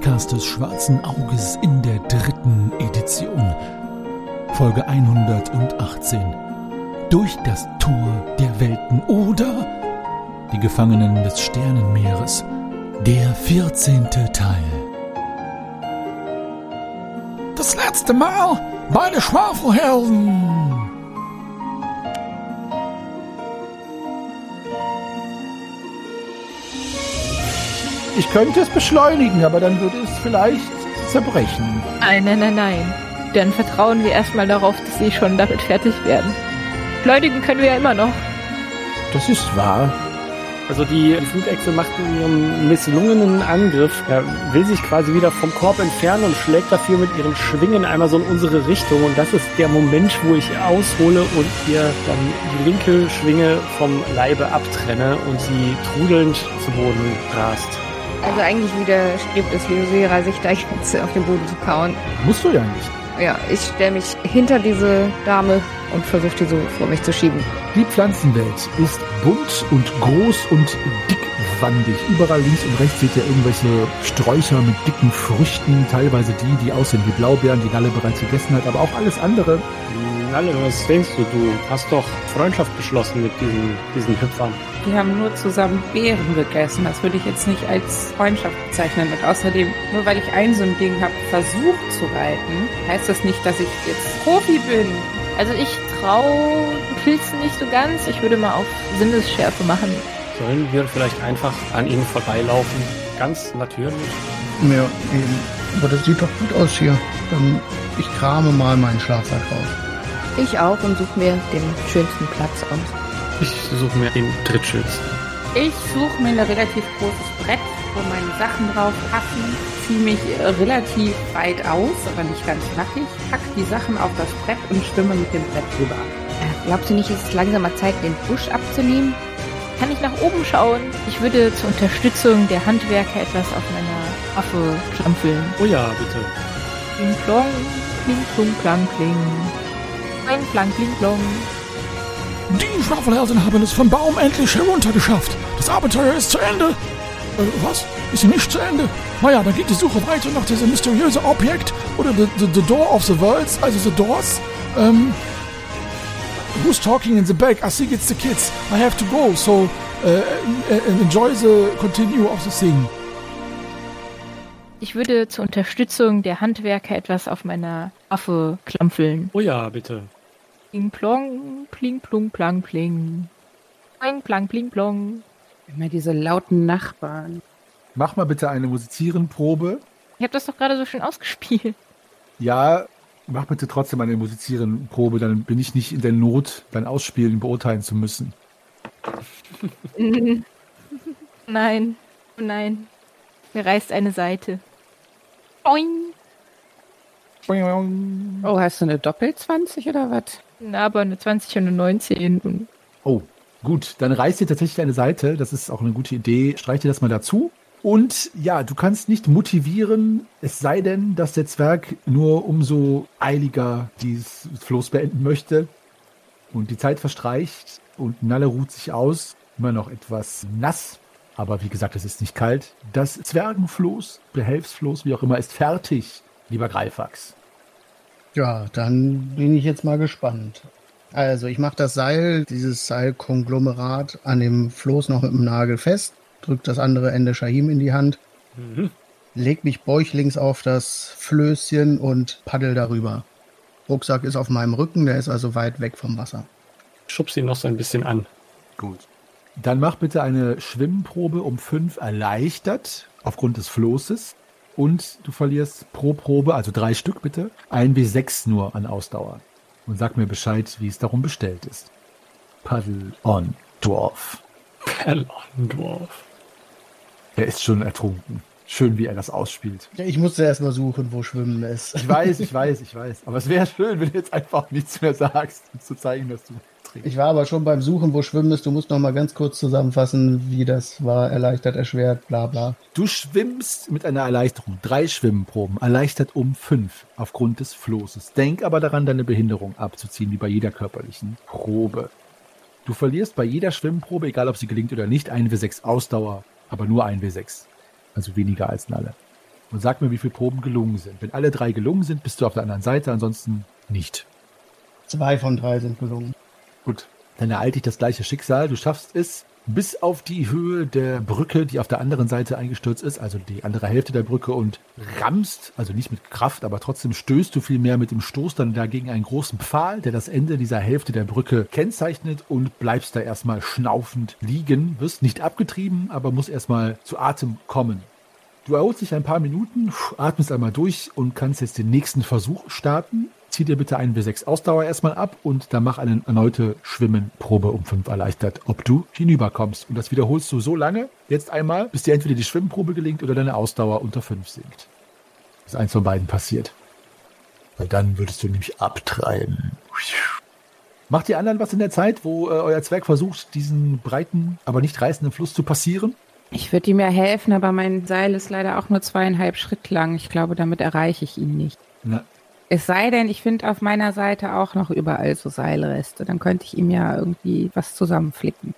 Podcast des Schwarzen Auges in der dritten Edition. Folge 118. Durch das Tor der Welten oder die Gefangenen des Sternenmeeres. Der 14. Teil. Das letzte Mal bei den Schwafelhelden. Ich könnte es beschleunigen, aber dann würde es vielleicht zerbrechen. Nein, nein, nein, nein. Dann vertrauen wir erstmal darauf, dass sie schon damit fertig werden. Beschleunigen können wir ja immer noch. Das ist wahr. Also die Flugechse macht in ihrem misslungenen Angriff, er will sich quasi wieder vom Korb entfernen und schlägt dafür mit ihren Schwingen einmal so in unsere Richtung. Und das ist der Moment, wo ich aushole und ihr dann die linke Schwinge vom Leibe abtrenne und sie trudelnd zu Boden rast. Also eigentlich widerstrebt es Leosera, sich da jetzt auf den Boden zu kauen. Musst du ja nicht. Ja, ich stelle mich hinter diese Dame und versuche die so vor mich zu schieben. Die Pflanzenwelt ist bunt und groß und dickwandig. Überall links und rechts seht ihr irgendwelche Sträucher mit dicken Früchten, teilweise die, die aussehen wie Blaubeeren, die Nalle bereits gegessen hat, aber auch alles andere. Nalle, was denkst du? Du hast doch Freundschaft geschlossen mit diesen, diesen Hüpfern. Die haben nur zusammen Beeren gegessen. Das würde ich jetzt nicht als Freundschaft bezeichnen. Und außerdem, nur weil ich ein so ein Ding habe, versucht zu reiten, heißt das nicht, dass ich jetzt Profi bin. Also ich traue Pilzen nicht so ganz. Ich würde mal auf Sinnesschärfe machen. Sollen wir vielleicht einfach an ihnen vorbeilaufen? Ganz natürlich. Ja, eben. Aber das sieht doch gut aus hier. Dann ich krame mal meinen Schlafsack raus. Ich auch und suche mir den schönsten Platz aus. Ich suche mir den drittschönsten. Ich suche mir ein relativ großes Brett, wo meine Sachen drauf passen, ziehe mich relativ weit aus, aber nicht ganz flackig, pack die Sachen auf das Brett und schwimme mit dem Brett drüber. Äh, glaubst du nicht, ist es langsam mal Zeit, den Busch abzunehmen? Kann ich nach oben schauen? Ich würde zur Unterstützung der Handwerker etwas auf meiner Waffe klampfeln. Oh ja, bitte. Kling plong, kling plong, klang kling. Ein plang kling plong. Die Schwafelhelden haben es vom Baum endlich heruntergeschafft. Das Abenteuer ist zu Ende. Äh, was? Ist sie nicht zu Ende? Naja, dann geht die Suche weiter nach diesem mysteriösen Objekt oder the, the, the Door of the Worlds, also the Doors. Ähm, who's talking in the back? I think it's the kids. I have to go, so uh, enjoy the continue of the thing. Ich würde zur Unterstützung der Handwerker etwas auf meiner Waffe klampfeln. Oh ja, bitte. Pling plong, pling plong, plang pling. Ein plang pling plong. Immer diese lauten Nachbarn. Mach mal bitte eine Musizierenprobe. Ich habe das doch gerade so schön ausgespielt. Ja, mach bitte trotzdem eine Musizierenprobe, dann bin ich nicht in der Not, dein Ausspielen beurteilen zu müssen. nein, nein. Mir reißt eine Seite. Boing. Oh, hast du eine Doppel-20 oder was? Na, aber eine 20 und eine 19. Oh, gut. Dann reißt dir tatsächlich eine Seite. Das ist auch eine gute Idee. Streich dir das mal dazu. Und ja, du kannst nicht motivieren, es sei denn, dass der Zwerg nur umso eiliger dieses Floß beenden möchte. Und die Zeit verstreicht und Nalle ruht sich aus. Immer noch etwas nass. Aber wie gesagt, es ist nicht kalt. Das Zwergenfloß, Behelfsfloß, wie auch immer, ist fertig, lieber Greifax. Ja, dann bin ich jetzt mal gespannt. Also, ich mache das Seil, dieses Seilkonglomerat, an dem Floß noch mit dem Nagel fest, drück das andere Ende Shahim in die Hand, Mhm. leg mich bäuchlings auf das Flößchen und paddel darüber. Rucksack ist auf meinem Rücken, der ist also weit weg vom Wasser. Schubst ihn noch so ein bisschen an. Gut. Dann mach bitte eine Schwimmprobe um fünf erleichtert aufgrund des Floßes. Und du verlierst pro Probe, also drei Stück bitte, ein bis sechs nur an Ausdauer. Und sag mir Bescheid, wie es darum bestellt ist. Paddle on, Dwarf. Perlondorf. Er ist schon ertrunken. Schön, wie er das ausspielt. Ja, ich musste erst mal suchen, wo Schwimmen ist. Ich weiß, ich weiß, ich weiß. Aber es wäre schön, wenn du jetzt einfach nichts mehr sagst, um zu zeigen, dass du trinkst. Ich war aber schon beim Suchen, wo Schwimmen ist. Du musst noch mal ganz kurz zusammenfassen, wie das war. Erleichtert, erschwert, bla bla. Du schwimmst mit einer Erleichterung. Drei Schwimmproben. Erleichtert um fünf aufgrund des Floßes. Denk aber daran, deine Behinderung abzuziehen, wie bei jeder körperlichen Probe. Du verlierst bei jeder Schwimmprobe, egal ob sie gelingt oder nicht, 1 W6 Ausdauer, aber nur 1 W6. Also weniger als Nalle. und sag mir, wie viele Proben gelungen sind. Wenn alle drei gelungen sind, bist du auf der anderen Seite, ansonsten nicht. Zwei von drei sind gelungen. Gut, dann ereilt dich das gleiche Schicksal. Du schaffst es bis auf die Höhe der Brücke, die auf der anderen Seite eingestürzt ist, also die andere Hälfte der Brücke und rammst, also nicht mit Kraft, aber trotzdem stößt du vielmehr mit dem Stoß dann dagegen einen großen Pfahl, der das Ende dieser Hälfte der Brücke kennzeichnet und bleibst da erstmal schnaufend liegen, wirst nicht abgetrieben, aber musst erstmal zu Atem kommen. Du erholst dich ein paar Minuten, atmest einmal durch und kannst jetzt den nächsten Versuch starten. Zieh dir bitte einen W6 Ausdauer erstmal ab und dann mach eine erneute Schwimmenprobe um 5 erleichtert, ob du hinüberkommst. Und das wiederholst du so lange, jetzt einmal, bis dir entweder die Schwimmprobe gelingt oder deine Ausdauer unter 5 sinkt. Bis eins von beiden passiert. Weil dann würdest du nämlich abtreiben. Macht die anderen was in der Zeit, wo äh, euer Zwerg versucht, diesen breiten, aber nicht reißenden Fluss zu passieren? Ich würde ihm ja helfen, aber mein Seil ist leider auch nur zweieinhalb Schritt lang. Ich glaube, damit erreiche ich ihn nicht. Na, Es sei denn, ich finde auf meiner Seite auch noch überall so Seilreste. Dann könnte ich ihm ja irgendwie was zusammenflicken.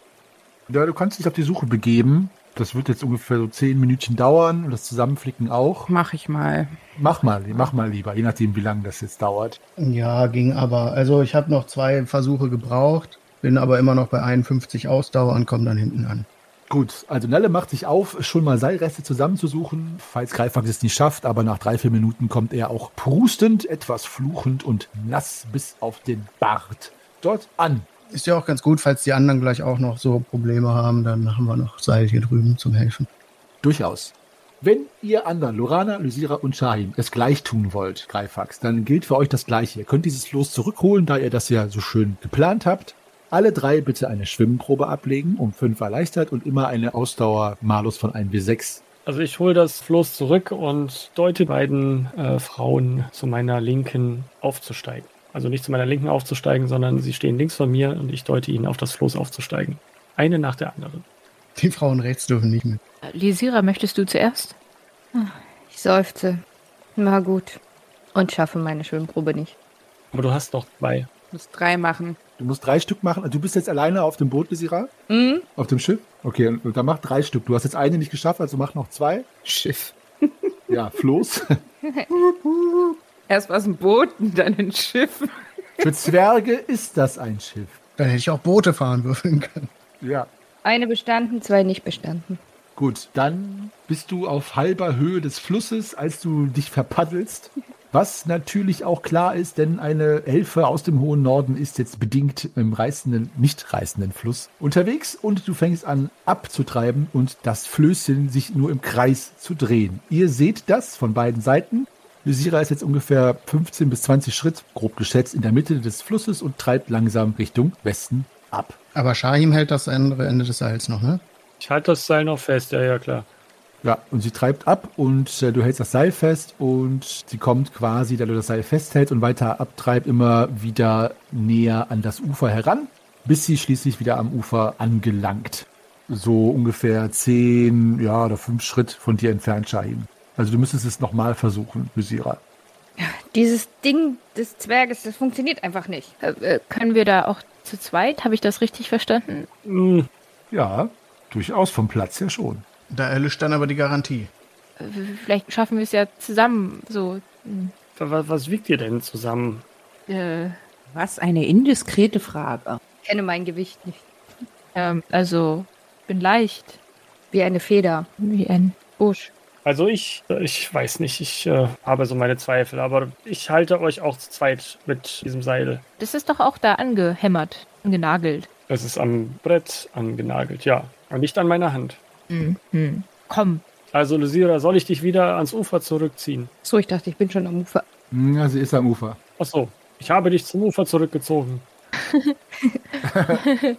Ja, du kannst dich auf die Suche begeben. Das wird jetzt ungefähr so zehn Minütchen dauern und das Zusammenflicken auch. Mach ich mal. Mach mal, mach mal lieber, je nachdem, wie lange das jetzt dauert. Ja, ging aber. Also ich habe noch zwei Versuche gebraucht, bin aber immer noch bei 51 Ausdauer und komme dann hinten an. Gut, also Nelle macht sich auf, schon mal Seilreste zusammenzusuchen, falls Greifax es nicht schafft, aber nach drei, vier Minuten kommt er auch prustend, etwas fluchend und nass bis auf den Bart dort an. Ist ja auch ganz gut, falls die anderen gleich auch noch so Probleme haben, dann haben wir noch Seil hier drüben zum Helfen. Durchaus. Wenn ihr anderen, Lorana, Lysira und Shahim, es gleich tun wollt, Greifax, dann gilt für euch das Gleiche. Ihr könnt dieses Los zurückholen, da ihr das ja so schön geplant habt. Alle drei bitte eine Schwimmprobe ablegen, um fünf erleichtert und immer eine Ausdauer-Malus von 1W6. Also ich hole das Floß zurück und deute beiden äh, Frauen zu meiner Linken aufzusteigen. Also nicht zu meiner Linken aufzusteigen, sondern sie stehen links von mir und ich deute ihnen auf das Floß aufzusteigen. Eine nach der anderen. Die Frauen rechts dürfen nicht mit. Lisira, möchtest du zuerst? Ich seufze. Na gut. Und schaffe meine Schwimmprobe nicht. Aber du hast noch zwei. Muss drei machen. Du musst drei Stück machen. Du bist jetzt alleine auf dem Boot, Lysira? Mhm. Auf dem Schiff? Okay, und, und dann mach drei Stück. Du hast jetzt eine nicht geschafft, also mach noch zwei. Schiff. Ja, Floß. Erst war es ein Boot und dann ein Schiff. Für Zwerge ist das ein Schiff. Dann hätte ich auch Boote fahren würfeln können. Ja. Eine bestanden, zwei nicht bestanden. Gut, dann bist du auf halber Höhe des Flusses, als du dich verpaddelst. Was natürlich auch klar ist, denn eine Elfe aus dem hohen Norden ist jetzt bedingt im reißenden, nicht reißenden Fluss unterwegs und du fängst an abzutreiben und das Flößchen sich nur im Kreis zu drehen. Ihr seht das von beiden Seiten. Lysira ist jetzt ungefähr 15 bis 20 Schritt, grob geschätzt, in der Mitte des Flusses und treibt langsam Richtung Westen ab. Aber Shahim hält das andere Ende des Seils noch, ne? Ich halte das Seil noch fest, ja, ja, klar. Ja, und sie treibt ab und äh, du hältst das Seil fest und sie kommt quasi, da du das Seil festhältst und weiter abtreibt, immer wieder näher an das Ufer heran, bis sie schließlich wieder am Ufer angelangt. So ungefähr zehn, ja, oder fünf Schritt von dir entfernt, Shahim. Also du müsstest es nochmal versuchen, Lysira. Dieses Ding des Zwerges, das funktioniert einfach nicht. Äh, äh, können wir da auch zu zweit? Habe ich das richtig verstanden? Ja, durchaus vom Platz her schon. Da erlischt dann aber die Garantie. Vielleicht schaffen wir es ja zusammen. So. was, was wiegt ihr denn zusammen? Äh, Was eine indiskrete Frage. Ich kenne mein Gewicht nicht. ähm, also, bin leicht. Wie eine Feder. Wie ein Busch. Also ich, ich weiß nicht, ich äh, habe so meine Zweifel, aber ich halte euch auch zu zweit mit diesem Seil. Das ist doch auch da angehämmert, genagelt. Es ist am Brett angenagelt, ja. Aber nicht an meiner Hand. Mhm. Komm, Also, Lysira, soll ich dich wieder ans Ufer zurückziehen? So, ich dachte, ich bin schon am Ufer. Ja, sie ist am Ufer. Ach so, ich habe dich zum Ufer zurückgezogen.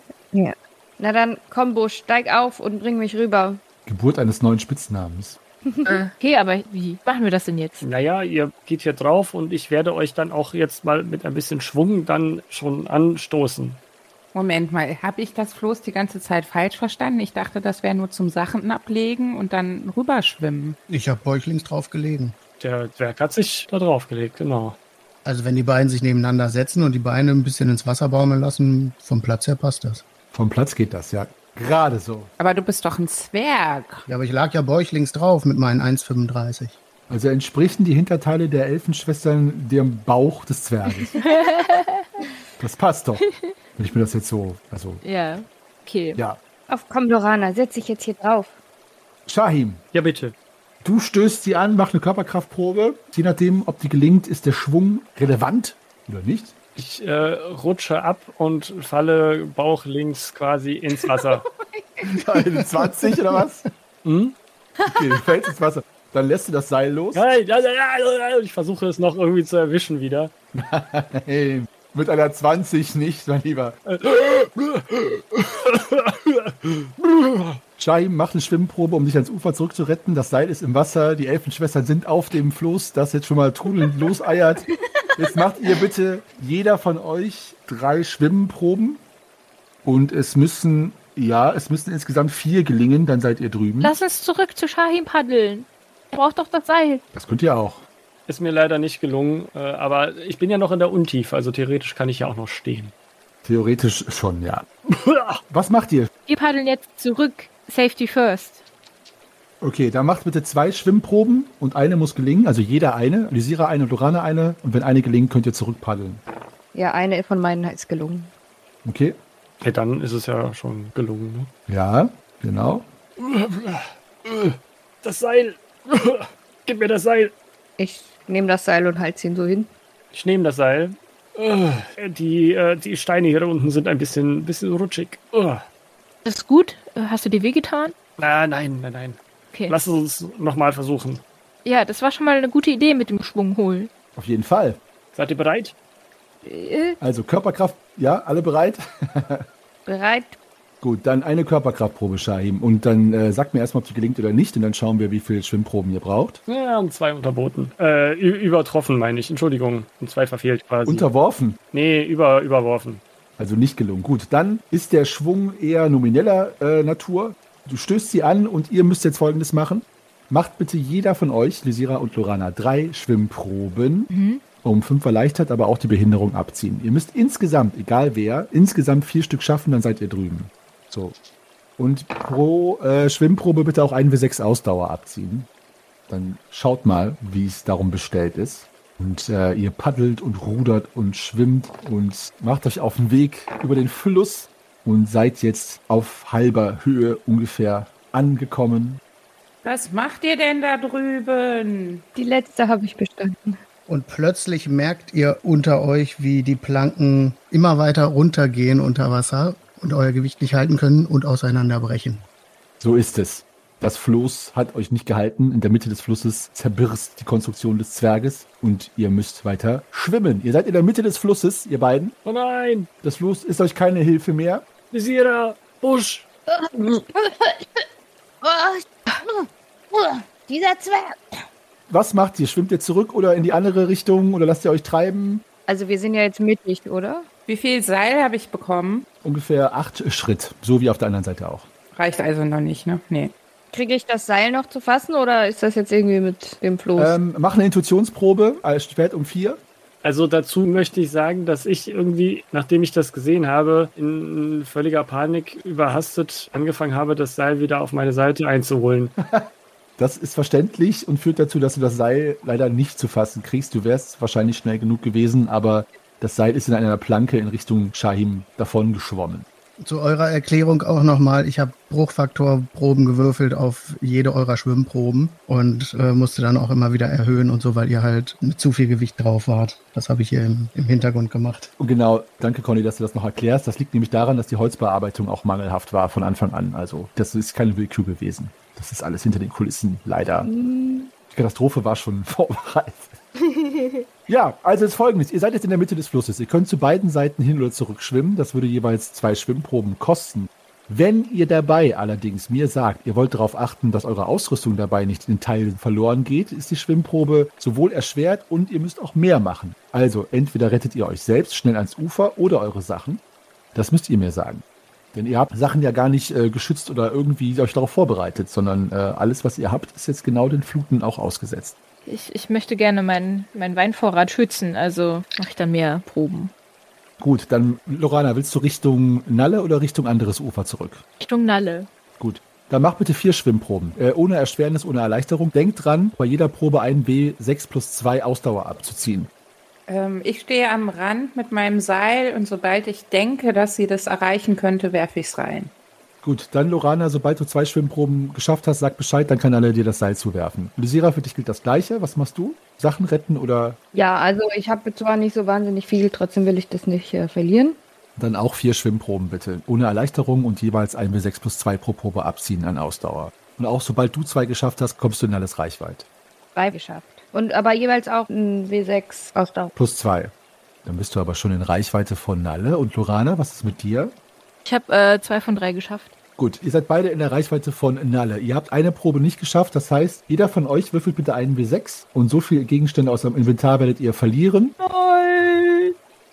Na dann, komm, Busch, steig auf und bring mich rüber. Geburt eines neuen Spitznamens. okay, aber wie machen wir das denn jetzt? Naja, ihr geht hier drauf und ich werde euch dann auch jetzt mal mit ein bisschen Schwung dann schon anstoßen. Moment mal, habe ich das Floß die ganze Zeit falsch verstanden? Ich dachte, das wäre nur zum Sachen ablegen und dann rüberschwimmen. Ich habe bäuchlings drauf gelegen. Der Zwerg hat sich da draufgelegt, genau. Also wenn die beiden sich nebeneinander setzen und die Beine ein bisschen ins Wasser baumeln lassen, vom Platz her passt das. Vom Platz geht das, ja. Gerade so. Aber du bist doch ein Zwerg. Ja, aber ich lag ja bäuchlings drauf mit meinen 1,35. Also entsprechen die Hinterteile der Elfenschwestern dem Bauch des Zwerges. das passt doch. Wenn ich mir das jetzt so, also, Ja. Okay. ja. Auf komm, Lorana, setz dich jetzt hier drauf. Shahim, Ja, bitte. du stößt sie an, mach eine Körperkraftprobe. Je nachdem, ob die gelingt, ist der Schwung relevant oder nicht. Ich äh, rutsche ab und falle bauchlinks quasi ins Wasser. Eine 20 oder was? Hm? Okay, du fällst ins Wasser. Dann lässt du das Seil los. Nein, nein, nein, nein, nein. Ich versuche es noch irgendwie zu erwischen wieder. Hey, mit einer 20 nicht, mein Lieber. Shahim macht eine Schwimmprobe, um dich ans Ufer zurückzuretten. Das Seil ist im Wasser. Die Elfenschwestern sind auf dem Floß, das jetzt schon mal trudelnd loseiert. Jetzt macht ihr bitte jeder von euch drei Schwimmproben. Und es müssen, ja, es müssen insgesamt vier gelingen, dann seid ihr drüben. Lass uns zurück zu Shahim paddeln. Er braucht doch das Seil. Das könnt ihr auch. Ist mir leider nicht gelungen, äh, aber ich bin ja noch in der Untiefe, also theoretisch kann ich ja auch noch stehen. Theoretisch schon, ja. Was macht ihr? Wir paddeln jetzt zurück. Safety first. Okay, dann macht bitte zwei Schwimmproben und eine muss gelingen. Also jeder eine. Lysira eine und Lorana eine. Und wenn eine gelingt, könnt ihr zurückpaddeln. Ja, eine von meinen ist gelungen. Okay? Ja, dann ist es ja schon gelungen. Ne? Ja, genau. Das Seil! Gib mir das Seil! Ich nehme das Seil und halte ihn so hin. Ich nehme das Seil. Äh, Die, äh, die Steine hier unten sind ein bisschen, bisschen rutschig. Uh. Das ist gut. Äh, Hast du dir wehgetan? Na, nein, nein, nein. Okay. Lass uns nochmal versuchen. Ja, das war schon mal eine gute Idee mit dem Schwung holen. Auf jeden Fall. Seid ihr bereit? Äh, Also Körperkraft, ja, alle bereit? Bereit? Gut, dann eine Körperkraftprobe, Shahim. Und dann äh, sagt mir erstmal, ob die gelingt oder nicht. Und dann schauen wir, wie viele Schwimmproben ihr braucht. Ja, und zwei unterboten. Äh, übertroffen, meine ich. Entschuldigung. Und zwei verfehlt quasi. Unterworfen. nee, über, überworfen. Also nicht gelungen. Gut, dann ist der Schwung eher nomineller äh, Natur. Du stößt sie an und ihr müsst jetzt Folgendes machen. Macht bitte jeder von euch, Lysira und Lorana, drei Schwimmproben, um fünf erleichtert, aber auch die Behinderung abziehen. Ihr müsst insgesamt, egal wer, insgesamt vier Stück schaffen, dann seid ihr drüben. So. Und pro äh, Schwimmprobe bitte auch ein w 6 Ausdauer abziehen. Dann schaut mal, wie es darum bestellt ist. Und äh, ihr paddelt und rudert und schwimmt und macht euch auf den Weg über den Fluss und seid jetzt auf halber Höhe ungefähr angekommen. Was macht ihr denn da drüben? Die letzte habe ich bestanden. Und plötzlich merkt ihr unter euch, wie die Planken immer weiter runtergehen unter Wasser und euer Gewicht nicht halten können und auseinanderbrechen. So ist es. Das Floß hat euch nicht gehalten. In der Mitte des Flusses zerbirst die Konstruktion des Zwerges und ihr müsst weiter schwimmen. Ihr seid in der Mitte des Flusses, ihr beiden. Oh nein! Das Floß ist euch keine Hilfe mehr. Visierer! Busch! Dieser Zwerg. Was macht ihr? Schwimmt ihr zurück oder in die andere Richtung oder lasst ihr euch treiben? Also wir sind ja jetzt mittig, oder? Wie viel Seil habe ich bekommen? Ungefähr acht Schritt, so wie auf der anderen Seite auch. Reicht also noch nicht, ne? Nee. Kriege ich das Seil noch zu fassen oder ist das jetzt irgendwie mit dem Floß? Ähm, mach eine Intuitionsprobe als Schwert um vier. Also dazu möchte ich sagen, dass ich irgendwie, nachdem ich das gesehen habe, in völliger Panik überhastet angefangen habe, das Seil wieder auf meine Seite einzuholen. Das ist verständlich und führt dazu, dass du das Seil leider nicht zu fassen kriegst. Du wärst wahrscheinlich schnell genug gewesen, aber das Seil ist in einer Planke in Richtung Shahim davon geschwommen. Zu eurer Erklärung auch nochmal, ich habe Bruchfaktorproben gewürfelt auf jede eurer Schwimmproben und äh, musste dann auch immer wieder erhöhen und so, weil ihr halt mit zu viel Gewicht drauf wart. Das habe ich hier im, im Hintergrund gemacht. Und genau, danke Conny, dass du das noch erklärst. Das liegt nämlich daran, dass die Holzbearbeitung auch mangelhaft war von Anfang an. Also das ist keine Willkür gewesen. Das ist alles hinter den Kulissen, leider. Die Katastrophe war schon vorbereitet. Ja, also ist folgendes. Ihr seid jetzt in der Mitte des Flusses. Ihr könnt zu beiden Seiten hin oder zurück schwimmen. Das würde jeweils zwei Schwimmproben kosten. Wenn ihr dabei allerdings mir sagt, ihr wollt darauf achten, dass eure Ausrüstung dabei nicht in Teilen verloren geht, ist die Schwimmprobe sowohl erschwert und ihr müsst auch mehr machen. Also entweder rettet ihr euch selbst schnell ans Ufer oder eure Sachen. Das müsst ihr mir sagen. Denn ihr habt Sachen ja gar nicht äh, geschützt oder irgendwie euch darauf vorbereitet, sondern äh, alles, was ihr habt, ist jetzt genau den Fluten auch ausgesetzt. Ich, ich möchte gerne meinen meinen Weinvorrat schützen, also mache ich dann mehr Proben. Gut, dann Lorana, willst du Richtung Nalle oder Richtung anderes Ufer zurück? Richtung Nalle. Gut, Dann mach bitte vier Schwimmproben. Äh, ohne Erschwernis, ohne Erleichterung. Denkt dran, bei jeder Probe ein W6 plus 2 Ausdauer abzuziehen. Ähm, ich stehe am Rand mit meinem Seil und sobald ich denke, dass sie das erreichen könnte, werfe ich es rein. Gut, dann Lorana, sobald du zwei Schwimmproben geschafft hast, sag Bescheid, dann kann alle dir das Seil zuwerfen. Lysira, für dich gilt das Gleiche. Was machst du? Sachen retten oder Ja, also ich habe zwar nicht so wahnsinnig viel, trotzdem will ich das nicht äh, verlieren. dann auch vier Schwimmproben bitte. Ohne Erleichterung und jeweils ein W6 plus 2 pro Probe abziehen an Ausdauer. Und auch sobald du zwei geschafft hast, kommst du in alles Reichweite. Drei geschafft. Und aber jeweils auch ein W6 Ausdauer. Plus zwei. Dann bist du aber schon in Reichweite von Nalle. Und Lorana, was ist mit dir? Ich habe äh, zwei von drei geschafft. Gut, ihr seid beide in der Reichweite von Nalle. Ihr habt eine Probe nicht geschafft, das heißt, jeder von euch würfelt bitte einen W6 und so viele Gegenstände aus eurem Inventar werdet ihr verlieren.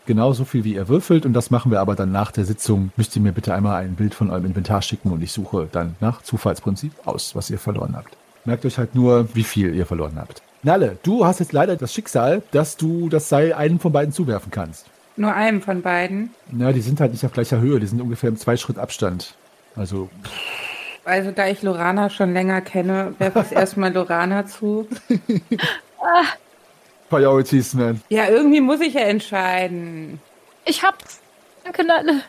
Genau so viel, wie ihr würfelt und das machen wir aber dann nach der Sitzung. Müsst ihr mir bitte einmal ein Bild von eurem Inventar schicken und ich suche dann nach Zufallsprinzip aus, was ihr verloren habt. Merkt euch halt nur, wie viel ihr verloren habt. Nalle, du hast jetzt leider das Schicksal, dass du das Seil einem von beiden zuwerfen kannst. Nur einem von beiden. Na, die sind halt nicht auf gleicher Höhe, die sind ungefähr im Zwei-Schritt Abstand. Also, Also da ich Lorana schon länger kenne, werfe ich erstmal Lorana zu. Priorities, man. Ja, irgendwie muss ich ja entscheiden. Ich hab's. Danke, Nalle.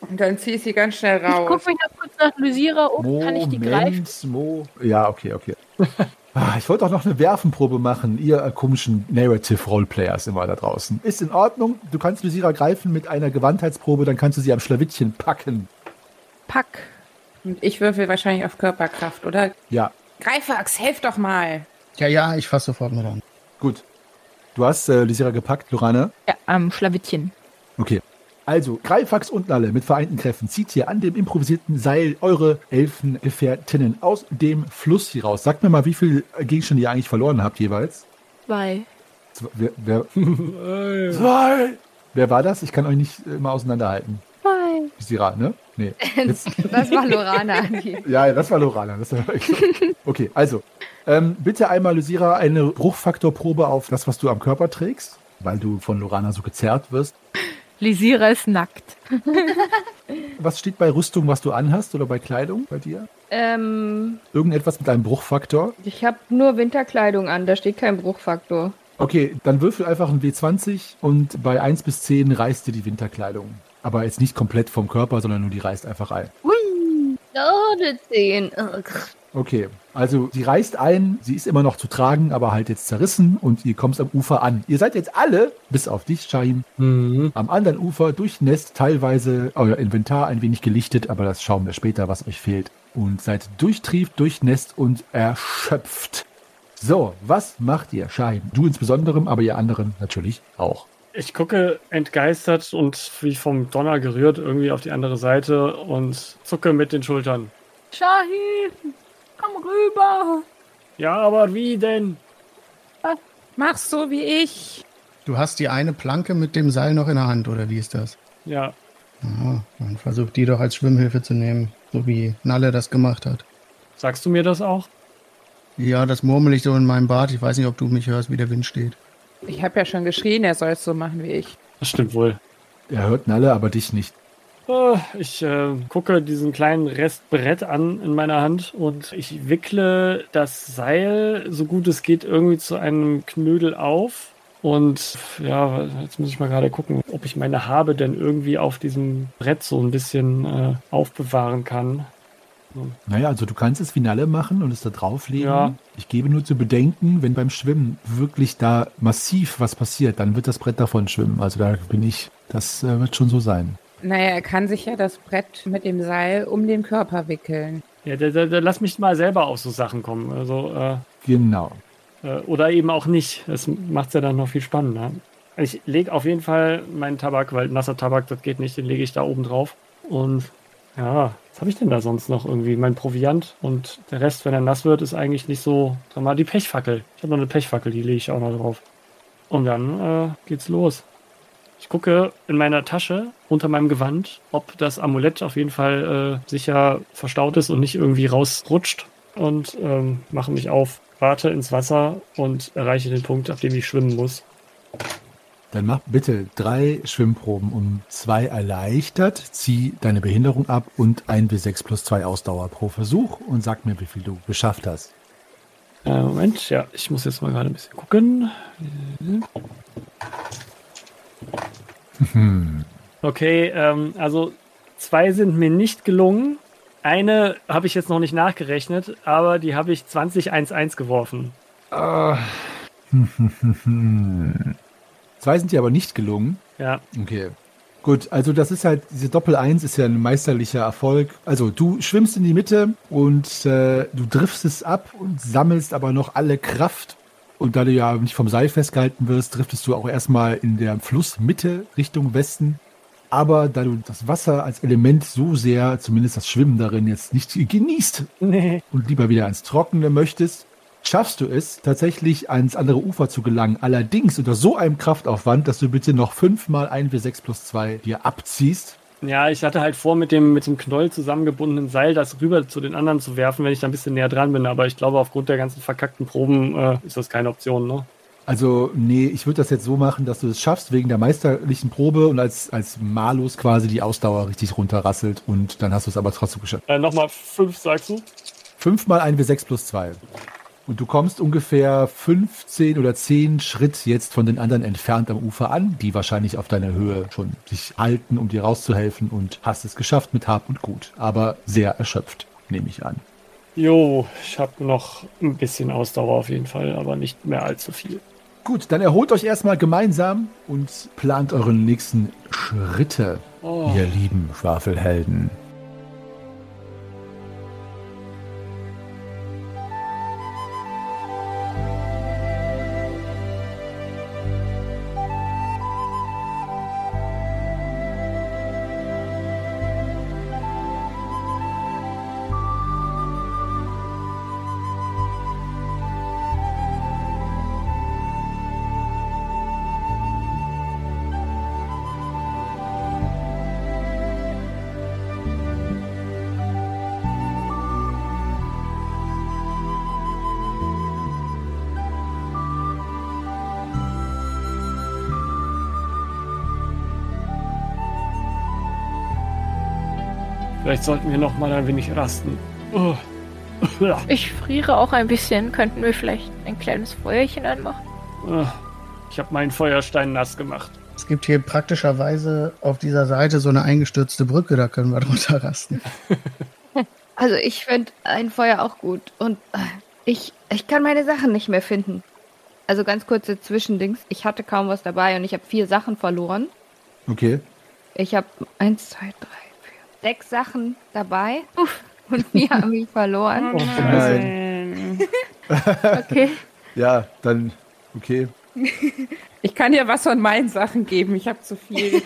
Und dann ziehe ich sie ganz schnell Ich guck raus. mich noch kurz nach Lysira um. Kann ich die greifen? Mo. Ja, okay, okay. Ah, Ich wollte auch noch eine Werfenprobe machen, ihr komischen Narrative-Roleplayers immer da draußen. Ist in Ordnung. Du kannst Lysira greifen mit einer Gewandheitsprobe, dann kannst du sie am Schlawittchen packen. Pack. Und ich würfel wahrscheinlich auf Körperkraft, oder? Ja, Greifax, helf doch mal. Ja, ja, ich fasse sofort mit an. gut. Du hast äh, Lysira gepackt, Lorana. Ja, am Schlawittchen. Okay. Also, Greifax und Nalle mit vereinten Kräften zieht hier an dem improvisierten Seil eure Elfengefährtinnen aus dem Fluss hier raus. Sagt mir mal, wie viel Gegenstände ihr eigentlich verloren habt jeweils. Zwei. Zw- Wer, wer, Zwei. wer war das? Ich kann euch nicht immer auseinanderhalten. Zwei. Sira, ne? Nee. Jetzt, Das war Lorana. Die ja, das war Lorana. Das war okay, also, ähm, bitte einmal, Lysira, eine Bruchfaktorprobe auf das, was du am Körper trägst, weil du von Lorana so gezerrt wirst. Lysira ist nackt. Was steht bei Rüstung, was du anhast oder bei Kleidung bei dir? ähm, Irgendetwas mit einem Bruchfaktor? ich habe nur Winterkleidung an, da steht kein Bruchfaktor. Okay, dann würfel einfach ein W20 und bei 1 bis 10 reißt dir die Winterkleidung. Aber jetzt nicht komplett vom Körper, sondern nur die reißt einfach ein. Hui. Oh, eine 10. Okay, also sie reißt ein, sie ist immer noch zu tragen, aber halt jetzt zerrissen und ihr kommt am Ufer an. Ihr seid jetzt alle, bis auf dich, Shahim, Mhm. am anderen Ufer durchnässt, teilweise euer Inventar ein wenig gelichtet, aber das schauen wir später, was euch fehlt. Und seid durchtrieft, durchnässt und erschöpft. So, was macht ihr, Shahim? Du insbesondere, aber ihr anderen natürlich auch. Ich gucke entgeistert und wie vom Donner gerührt irgendwie auf die andere Seite und zucke mit den Schultern. Shahid, komm rüber. Ja, aber wie denn? Mach's so wie ich. Du hast die eine Planke mit dem Seil noch in der Hand, oder wie ist das? Ja, Ja, dann versuch die doch als Schwimmhilfe zu nehmen, so wie Nalle das gemacht hat. sagst du mir das auch? Ja, das murmel ich so in meinem Bart. Ich weiß nicht, ob du mich hörst, wie der Wind steht. Ich habe ja schon geschrien, er soll es so machen wie ich. Das stimmt wohl. Er hört Nalle, aber dich nicht. Äh, Ich äh, gucke diesen kleinen Rest Brett an in meiner Hand und ich wickle das Seil, so gut es geht, irgendwie zu einem Knödel auf. Und ja, jetzt muss ich mal gerade gucken, ob ich meine Habe denn irgendwie auf diesem Brett so ein bisschen äh, aufbewahren kann. Naja, also du kannst es wie Nalle machen und es da drauflegen. Ja. Ich gebe nur zu bedenken, wenn beim Schwimmen wirklich da massiv was passiert, dann wird das Brett davon schwimmen. Also da bin ich, das äh, wird schon so sein. Naja, er kann sich ja das Brett mit dem Seil um den Körper wickeln. Ja, da, da, da lass mich mal selber auf so Sachen kommen. Also, äh, Genau. Äh, Oder eben auch nicht. Das macht es ja dann noch viel spannender. Ich lege auf jeden Fall meinen Tabak, weil nasser Tabak, das geht nicht, den lege ich da oben drauf. Und ja, was habe ich denn da sonst noch irgendwie? Mein Proviant und der Rest, wenn er nass wird, ist eigentlich nicht so dramatisch. Die Pechfackel. Ich habe noch eine Pechfackel, die lege ich auch noch drauf. Und dann äh, geht's los. Ich gucke in meiner Tasche unter meinem Gewand, ob das Amulett auf jeden Fall äh, sicher verstaut ist und nicht irgendwie rausrutscht. Und ähm, mache mich auf, warte ins Wasser und erreiche den Punkt, ab dem ich schwimmen muss. Dann mach bitte drei Schwimmproben um zwei erleichtert, zieh deine Behinderung ab und ein W6 plus zwei Ausdauer pro Versuch und sag mir, wie viel du geschafft hast. Äh, Moment, ja, ich muss jetzt mal gerade ein bisschen gucken. Okay, ähm, also zwei sind mir nicht gelungen. Eine habe ich jetzt noch nicht nachgerechnet, aber die habe ich 20-1-1 geworfen. Zwei sind dir aber nicht gelungen. Ja, Okay. Gut, also das ist halt, diese Doppel-Eins ist ja ein meisterlicher Erfolg. Also du schwimmst in die Mitte und äh, du driftest ab und sammelst aber noch alle Kraft. Und da du ja nicht vom Seil festgehalten wirst, driftest du auch erstmal in der Flussmitte Richtung Westen. Aber da du das Wasser als Element so sehr, zumindest das Schwimmen darin, jetzt nicht genießt nee. und lieber wieder ans Trockene möchtest, schaffst du es, tatsächlich ans andere Ufer zu gelangen. Allerdings unter so einem Kraftaufwand, dass du bitte noch fünfmal ein W6 plus 2 dir abziehst. Ja, ich hatte halt vor, mit dem, mit dem Knoll zusammengebundenen Seil das rüber zu den anderen zu werfen, wenn ich da ein bisschen näher dran bin. Aber ich glaube, aufgrund der ganzen verkackten Proben äh, ist das keine Option, ne? Also, nee, ich würde das jetzt so machen, dass du es schaffst, wegen der meisterlichen Probe und als, als Malus quasi die Ausdauer richtig runterrasselt und dann hast du es aber trotzdem geschafft. Äh, Nochmal fünf, sagst du? Fünfmal ein W6 plus 2. Und du kommst ungefähr 15 oder 10 Schritt jetzt von den anderen entfernt am Ufer an, die wahrscheinlich auf deiner Höhe schon sich halten, um dir rauszuhelfen und hast es geschafft mit Hab und Gut, aber sehr erschöpft, nehme ich an. Jo, ich habe noch ein bisschen Ausdauer auf jeden Fall, aber nicht mehr allzu viel. Gut, dann erholt euch erstmal gemeinsam und plant eure nächsten Schritte, Oh. ihr lieben Schwafelhelden. Vielleicht sollten wir noch mal ein wenig rasten. Oh. Ich friere auch ein bisschen. Könnten wir vielleicht ein kleines Feuerchen anmachen? Ah, Ich habe meinen Feuerstein nass gemacht. Es gibt hier praktischerweise auf dieser Seite so eine eingestürzte Brücke, da können wir drunter rasten. Also ich finde ein Feuer auch gut. Und äh, ich, ich kann meine Sachen nicht mehr finden. Also ganz kurze Zwischendings. Ich hatte kaum was dabei und ich habe vier Sachen verloren. Okay. Ich habe eins, zwei, drei, sechs Sachen dabei. Und vier habe ich verloren. Oh, Nein. Okay. Ja, dann, okay. Ich kann dir was von meinen Sachen geben. Ich habe zu viel.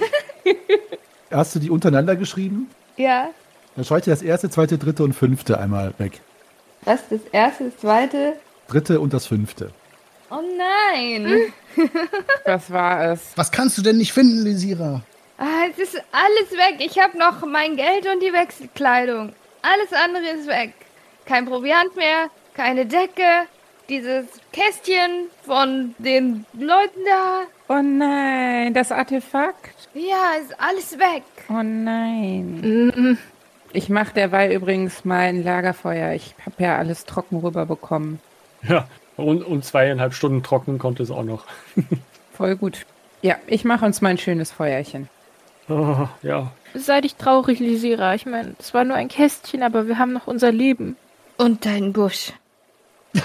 Hast du die untereinander geschrieben? Ja. Dann schreib dir das erste, zweite, dritte und fünfte einmal weg. Das ist das erste, das zweite. Dritte und das fünfte. Oh nein. Das war es. Was kannst du denn nicht finden, Lysira? Ah, es ist alles weg. Ich habe noch mein Geld und die Wechselkleidung. Alles andere ist weg. Kein Proviant mehr, keine Decke, dieses Kästchen von den Leuten da. Oh nein, das Artefakt. Ja, ist alles weg. Oh nein. Ich mache derweil übrigens mal ein Lagerfeuer. Ich habe ja alles trocken rüberbekommen. Ja, und, und zweieinhalb Stunden trocknen konnte es auch noch. Voll gut. Ja, ich mache uns mal ein schönes Feuerchen. Oh, ja, Sei dich traurig, Lisira. Ich meine, es war nur ein Kästchen, aber wir haben noch unser Leben. Und dein Busch.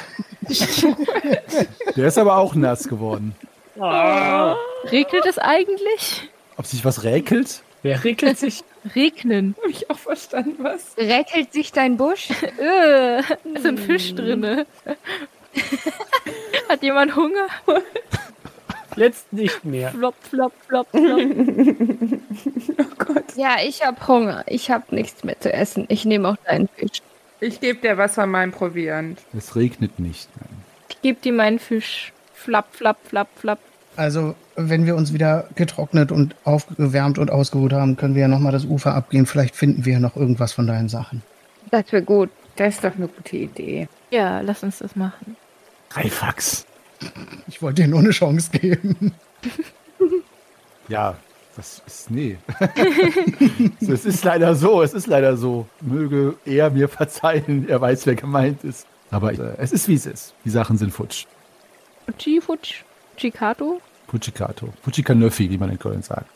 Der ist aber auch nass geworden. Regnet es eigentlich? Ob sich was räkelt? wer regelt sich? Regnen. Habe ich auch verstanden, was? Räkelt sich dein Busch? Äh, da sind Fisch drinne. Hat jemand Hunger? Jetzt nicht mehr. Flop, flop, flop, flop. Oh Gott. Ja, ich hab Hunger. Ich hab nichts mehr zu essen. Ich nehme auch deinen Fisch. Ich gebe dir was von meinem Proviant. Es regnet nicht. Ich geb dir meinen Fisch. Flapp, flapp, flapp, flapp. Also, wenn wir uns wieder getrocknet und aufgewärmt und ausgeruht haben, können wir ja nochmal das Ufer abgehen. Vielleicht finden wir ja noch irgendwas von deinen Sachen. Das wäre gut. Das ist doch eine gute Idee. Ja, lass uns das machen. Reifax. Ich wollte dir nur eine Chance geben. Ja, das ist, nee. es ist leider so, es ist leider so. Möge er mir verzeihen, er weiß, wer gemeint ist. Aber äh, es ist, wie es ist. Die Sachen sind futsch. Fuji, Futsch, Chikato? Fuchikato. Fuchikanöffi, wie man in Köln sagt.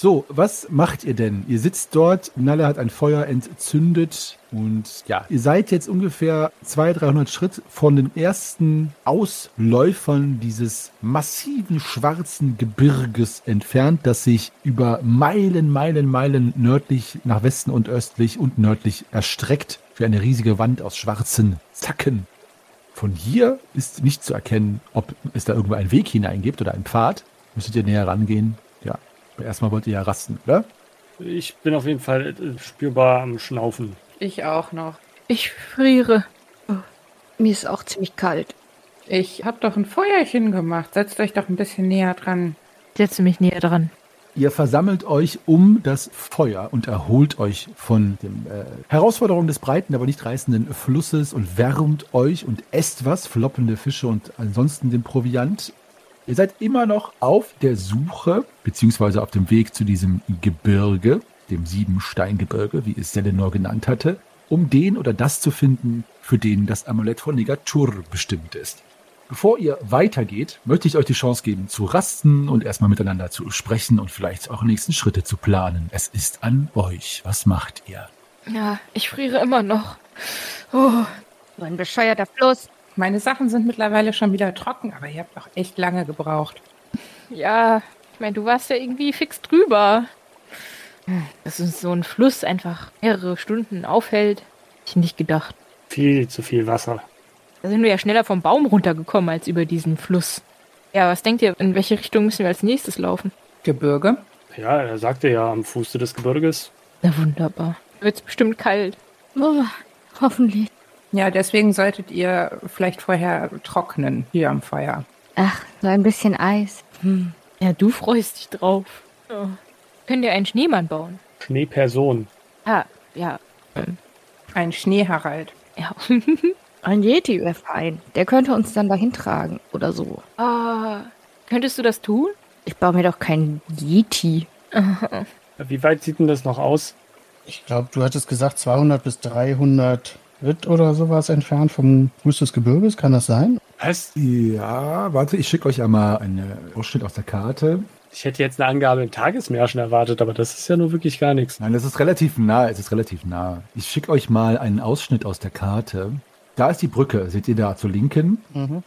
So, was macht ihr denn? Ihr sitzt dort, Nalle hat ein Feuer entzündet und ja, ihr seid jetzt ungefähr 200, 300 Schritt von den ersten Ausläufern dieses massiven schwarzen Gebirges entfernt, das sich über Meilen, Meilen, Meilen nördlich nach Westen und östlich und nördlich erstreckt für eine riesige Wand aus schwarzen Zacken. Von hier ist nicht zu erkennen, ob es da irgendwo einen Weg hinein gibt oder einen Pfad. Müsstet ihr näher rangehen. Erstmal wollt ihr ja rasten, oder? Ich bin auf jeden Fall äh, spürbar am Schnaufen. Ich auch noch. Ich friere. Mir ist auch ziemlich kalt. Ich hab doch ein Feuerchen gemacht. Setzt euch doch ein bisschen näher dran. Setze mich näher dran. Ihr versammelt euch um das Feuer und erholt euch von den äh, Herausforderungen des breiten, aber nicht reißenden Flusses und wärmt euch und esst was, floppende Fische und ansonsten den Proviant. Ihr seid immer noch auf der Suche, beziehungsweise auf dem Weg zu diesem Gebirge, dem Siebensteingebirge, wie es Selenor genannt hatte, um den oder das zu finden, für den das Amulett von Negatur bestimmt ist. Bevor ihr weitergeht, möchte ich euch die Chance geben, zu rasten und erstmal miteinander zu sprechen und vielleicht eure nächsten Schritte zu planen. Es ist an euch. Was macht ihr? Ja, ich friere immer noch. Oh, So ein bescheuerter Fluss. Meine Sachen sind mittlerweile schon wieder trocken, aber ihr habt auch echt lange gebraucht. ja, ich meine, du warst ja irgendwie fix drüber. Dass uns so ein Fluss einfach mehrere Stunden aufhält, hätte ich nicht gedacht. Viel zu viel Wasser. Da sind wir ja schneller vom Baum runtergekommen als über diesen Fluss. Ja, was denkt ihr, in welche Richtung müssen wir als nächstes laufen? Gebirge? Ja, er sagte ja am Fuße des Gebirges. Na wunderbar. Wird's bestimmt kalt. Oh, hoffentlich. Ja, deswegen solltet ihr vielleicht vorher trocknen hier am Feuer. Ach, so ein bisschen Eis. Hm. Ja, du freust dich drauf. Oh. Können wir einen Schneemann bauen? Schneeperson. Ah, ja. Ein Schneeharald. Ja. Ein Yeti wäre fein. Der könnte uns dann dahin tragen oder so. Ah, könntest du das tun? Ich baue mir doch keinen Yeti. Wie weit sieht denn das noch aus? Ich glaube, du hattest gesagt 200 bis 300 Ritt oder sowas entfernt vom Fuß des Gebirges. Kann das sein? Was? Ja, warte, ich schicke euch einmal einen Ausschnitt aus der Karte. Ich hätte jetzt eine Angabe in Tagesmärschen erwartet, aber das ist ja nur wirklich gar nichts. Nein, das ist relativ nah, es ist relativ nah. Ich schicke euch mal einen Ausschnitt aus der Karte. Da ist die Brücke, seht ihr da zur Linken.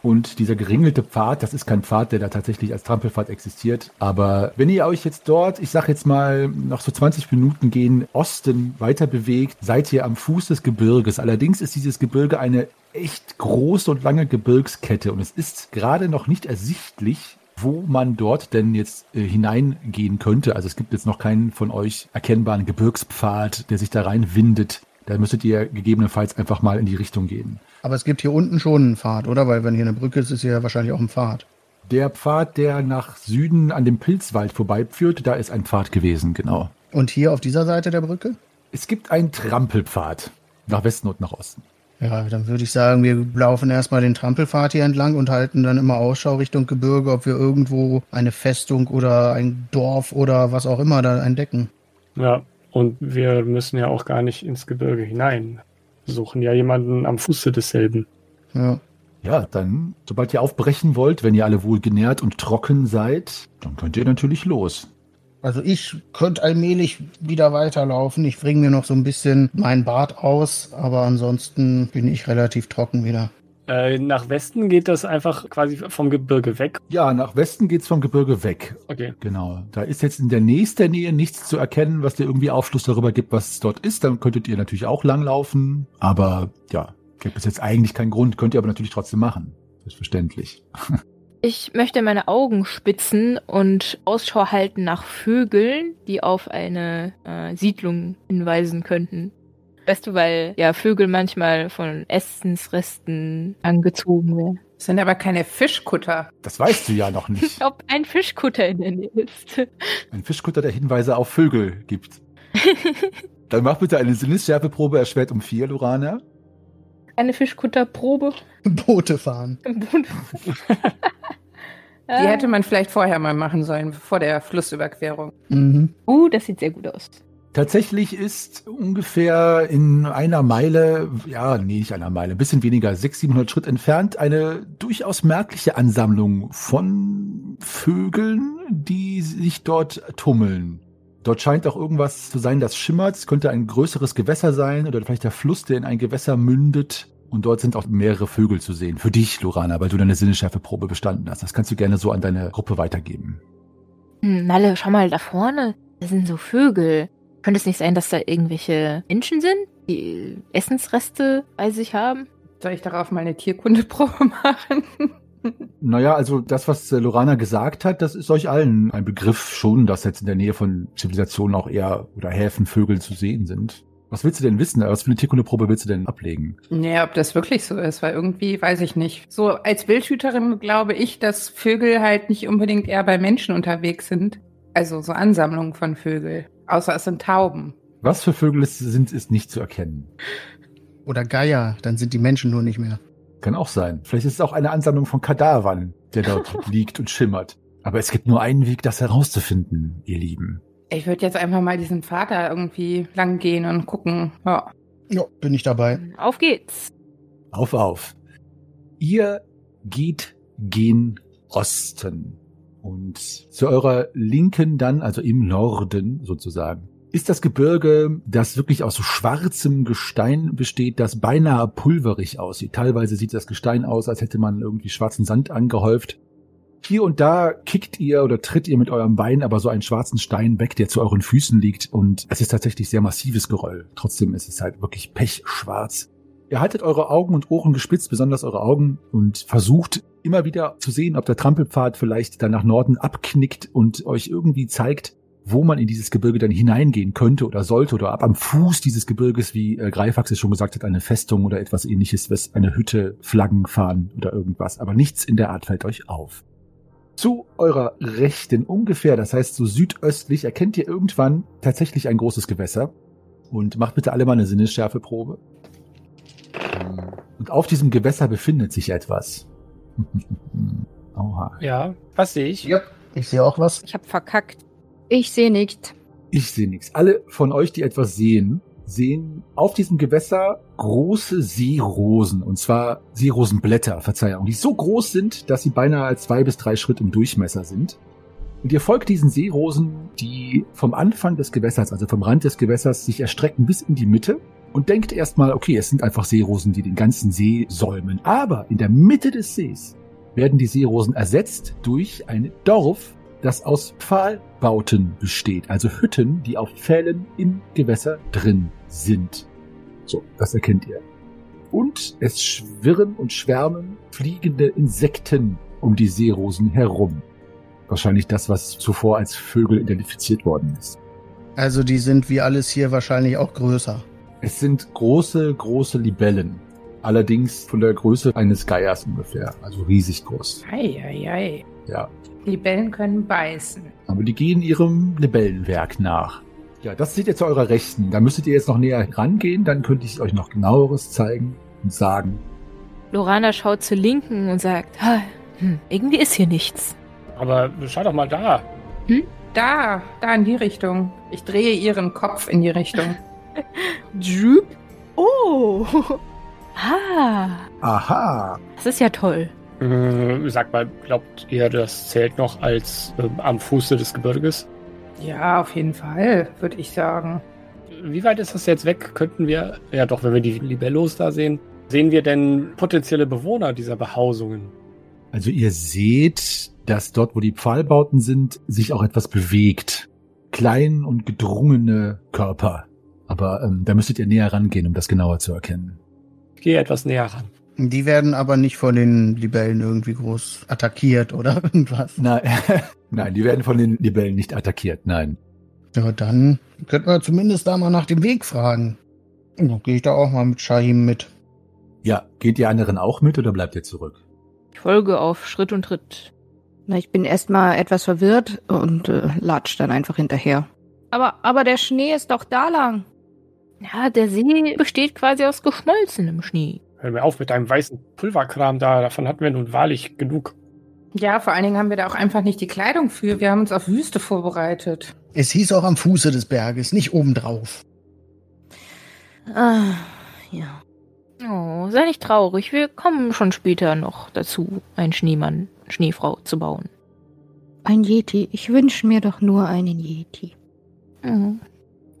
Und dieser geringelte Pfad, das ist kein Pfad, der da tatsächlich als Trampelpfad existiert. Aber wenn ihr euch jetzt dort, ich sag jetzt mal, noch so 20 Minuten gehen, Osten weiter bewegt, seid ihr am Fuß des Gebirges. Allerdings ist dieses Gebirge eine echt große und lange Gebirgskette und es ist gerade noch nicht ersichtlich, wo man dort denn jetzt äh, hineingehen könnte. Also es gibt jetzt noch keinen von euch erkennbaren Gebirgspfad, der sich da reinwindet. Da müsstet ihr gegebenenfalls einfach mal in die Richtung gehen. Aber es gibt hier unten schon einen Pfad, oder? Weil wenn hier eine Brücke ist, ist hier wahrscheinlich auch ein Pfad. Der Pfad, der nach Süden an dem Pilzwald vorbeiführt, da ist ein Pfad gewesen, genau. Und hier auf dieser Seite der Brücke? Es gibt einen Trampelpfad nach Westen und nach Osten. Ja, dann würde ich sagen, wir laufen erstmal den Trampelpfad hier entlang und halten dann immer Ausschau Richtung Gebirge, ob wir irgendwo eine Festung oder ein Dorf oder was auch immer da entdecken. Ja, und wir müssen ja auch gar nicht ins Gebirge hinein. Wir suchen ja jemanden am Fuße desselben. Ja. Ja, dann, sobald ihr aufbrechen wollt, wenn ihr alle wohl genährt und trocken seid, dann könnt ihr natürlich los. Also ich könnte allmählich wieder weiterlaufen. Ich bringe mir noch so ein bisschen mein Bart aus, aber ansonsten bin ich relativ trocken wieder. Äh, nach Westen geht das einfach quasi vom Gebirge weg. Ja, nach Westen geht's vom Gebirge weg. Okay. Genau. Da ist jetzt in der nächsten Nähe nichts zu erkennen, was dir irgendwie Aufschluss darüber gibt, was es dort ist. Dann könntet ihr natürlich auch langlaufen. Aber ja, gibt es jetzt eigentlich keinen Grund. Könnt ihr aber natürlich trotzdem machen. Selbstverständlich. Ich möchte meine Augen spitzen und Ausschau halten nach Vögeln, die auf eine äh, Siedlung hinweisen könnten. Weißt du, weil ja Vögel manchmal von Essensresten angezogen werden. Das sind aber keine Fischkutter. Das weißt du ja noch nicht. Ob ein Fischkutter in der Nähe ist. Ein Fischkutter, der Hinweise auf Vögel gibt. Dann mach bitte eine Sinnesschärfeprobe erschwert um vier, Lorana. Eine Fischkutterprobe. Boote fahren. Die hätte man vielleicht vorher mal machen sollen, vor der Flussüberquerung. Mhm. Uh, das sieht sehr gut aus. Tatsächlich ist ungefähr in einer Meile, ja, nee, nicht einer Meile, ein bisschen weniger, 600, 700 Schritt entfernt, eine durchaus merkliche Ansammlung von Vögeln, die sich dort tummeln. Dort scheint auch irgendwas zu sein, das schimmert. Es könnte ein größeres Gewässer sein oder vielleicht der Fluss, der in ein Gewässer mündet. Und dort sind auch mehrere Vögel zu sehen. Für dich, Lorana, weil du deine Sinneschärfeprobe bestanden hast. Das kannst du gerne so an deine Gruppe weitergeben. Hm, Nalle, schau mal da vorne. Da sind so Vögel. Könnte es nicht sein, dass da irgendwelche Menschen sind, die Essensreste bei sich haben? Soll ich darauf mal eine Tierkundeprobe machen? Naja, also das, was äh, Lorana gesagt hat, das ist euch allen ein Begriff schon, dass jetzt in der Nähe von Zivilisationen auch eher oder Häfen Vögel zu sehen sind. Was willst du denn wissen? Was für eine Tierkundeprobe willst du denn ablegen? Nee, ob das wirklich so ist, weil irgendwie weiß ich nicht. So als Wildhüterin glaube ich, dass Vögel halt nicht unbedingt eher bei Menschen unterwegs sind. Also so Ansammlungen von Vögeln. Außer es sind Tauben. Was für Vögel es sind, ist nicht zu erkennen. Oder Geier, dann sind die Menschen nur nicht mehr. Kann auch sein. Vielleicht ist es auch eine Ansammlung von Kadavern, der dort liegt und schimmert. Aber es gibt nur einen Weg, das herauszufinden, ihr Lieben. Ich würde jetzt einfach mal diesen Vater irgendwie lang gehen und gucken. Ja. Ja, bin ich dabei. Auf geht's. Auf, auf. Ihr geht gen Osten. Und zu eurer Linken dann, also im Norden sozusagen, ist das Gebirge, das wirklich aus so schwarzem Gestein besteht, das beinahe pulverig aussieht. Teilweise sieht das Gestein aus, als hätte man irgendwie schwarzen Sand angehäuft. Hier und da kickt ihr oder tritt ihr mit eurem Bein aber so einen schwarzen Stein weg, der zu euren Füßen liegt. Und es ist tatsächlich sehr massives Geröll. Trotzdem ist es halt wirklich pechschwarz. Ihr haltet eure Augen und Ohren gespitzt, besonders eure Augen, und versucht immer wieder zu sehen, ob der Trampelpfad vielleicht dann nach Norden abknickt und euch irgendwie zeigt, wo man in dieses Gebirge dann hineingehen könnte oder sollte oder ab am Fuß dieses Gebirges, wie äh, Greifax es schon gesagt hat, eine Festung oder etwas ähnliches, was eine Hütte, Flaggen fahren oder irgendwas. Aber nichts in der Art fällt euch auf. Zu eurer Rechten ungefähr, das heißt so südöstlich, erkennt ihr irgendwann tatsächlich ein großes Gewässer. Und macht bitte alle mal eine Sinnesschärfeprobe. Und auf diesem Gewässer befindet sich etwas. Oha. Ja, was sehe ich? Ja. Ich sehe auch was. Ich hab verkackt. Ich sehe nicht. Ich sehe nichts. Alle von euch, die etwas sehen, sehen auf diesem Gewässer große Seerosen. Und zwar Seerosenblätter, Verzeihung, die so groß sind, dass sie beinahe zwei bis drei Schritt im Durchmesser sind. Und ihr folgt diesen Seerosen, die vom Anfang des Gewässers, also vom Rand des Gewässers, sich erstrecken bis in die Mitte und denkt erstmal, okay, es sind einfach Seerosen, die den ganzen See säumen. Aber in der Mitte des Sees werden die Seerosen ersetzt durch ein Dorf, das aus Pfahlbauten besteht, also Hütten, die auf Pfählen im Gewässer drin sind. So, das erkennt ihr. Und es schwirren und schwärmen fliegende Insekten um die Seerosen herum. Wahrscheinlich das, was zuvor als Vögel identifiziert worden ist. Also die sind wie alles hier wahrscheinlich auch größer. Es sind große, große Libellen. Allerdings von der Größe eines Geiers ungefähr. Also riesig groß. Ei, ei, ei. Ja. Libellen können beißen. Aber die gehen ihrem Libellenwerk nach. Ja, das seht ihr zu eurer Rechten. Da müsstet ihr jetzt noch näher rangehen, dann könnte ich euch noch genaueres zeigen und sagen. Lorana schaut zur Linken und sagt, "Ah, hm, irgendwie ist hier nichts. Aber schau doch mal da. Da, da in die Richtung. Ich drehe ihren Kopf in die Richtung. Droop? Oh. Ah, Aha. das ist ja toll. Äh, Sag mal, glaubt ihr, das zählt noch als ähm, am Fuße des Gebirges? Ja, auf jeden Fall, würde ich sagen. Wie weit ist das jetzt weg? Könnten wir, ja doch, wenn wir die Libellos da sehen, sehen wir denn potenzielle Bewohner dieser Behausungen? Also ihr seht, dass dort, wo die Pfahlbauten sind, sich auch etwas bewegt. Klein und gedrungene Körper. Aber ähm, da müsstet ihr näher rangehen, um das genauer zu erkennen. Ich gehe etwas näher ran. Die werden aber nicht von den Libellen irgendwie groß attackiert oder irgendwas. Nein, nein, die werden von den Libellen nicht attackiert, nein. Ja, dann könnten wir zumindest da mal nach dem Weg fragen. Dann gehe ich da auch mal mit Shahim mit. Ja, geht die anderen auch mit oder bleibt ihr zurück? Ich folge auf Schritt und Tritt. Na, ich bin erstmal etwas verwirrt und äh, latsch dann einfach hinterher. Aber, aber der Schnee ist doch da lang. Ja, der See besteht quasi aus geschmolzenem Schnee. Hör mir auf mit deinem weißen Pulverkram da, davon hatten wir nun wahrlich genug. Ja, vor allen Dingen haben wir da auch einfach nicht die Kleidung für. Wir haben uns auf Wüste vorbereitet. Es hieß auch am Fuße des Berges, nicht obendrauf. Ah, ja. Oh, sei nicht traurig. Wir kommen schon später noch dazu, einen Schneemann, Schneefrau zu bauen. Ein Yeti. Ich wünsche mir doch nur einen Yeti. Mhm.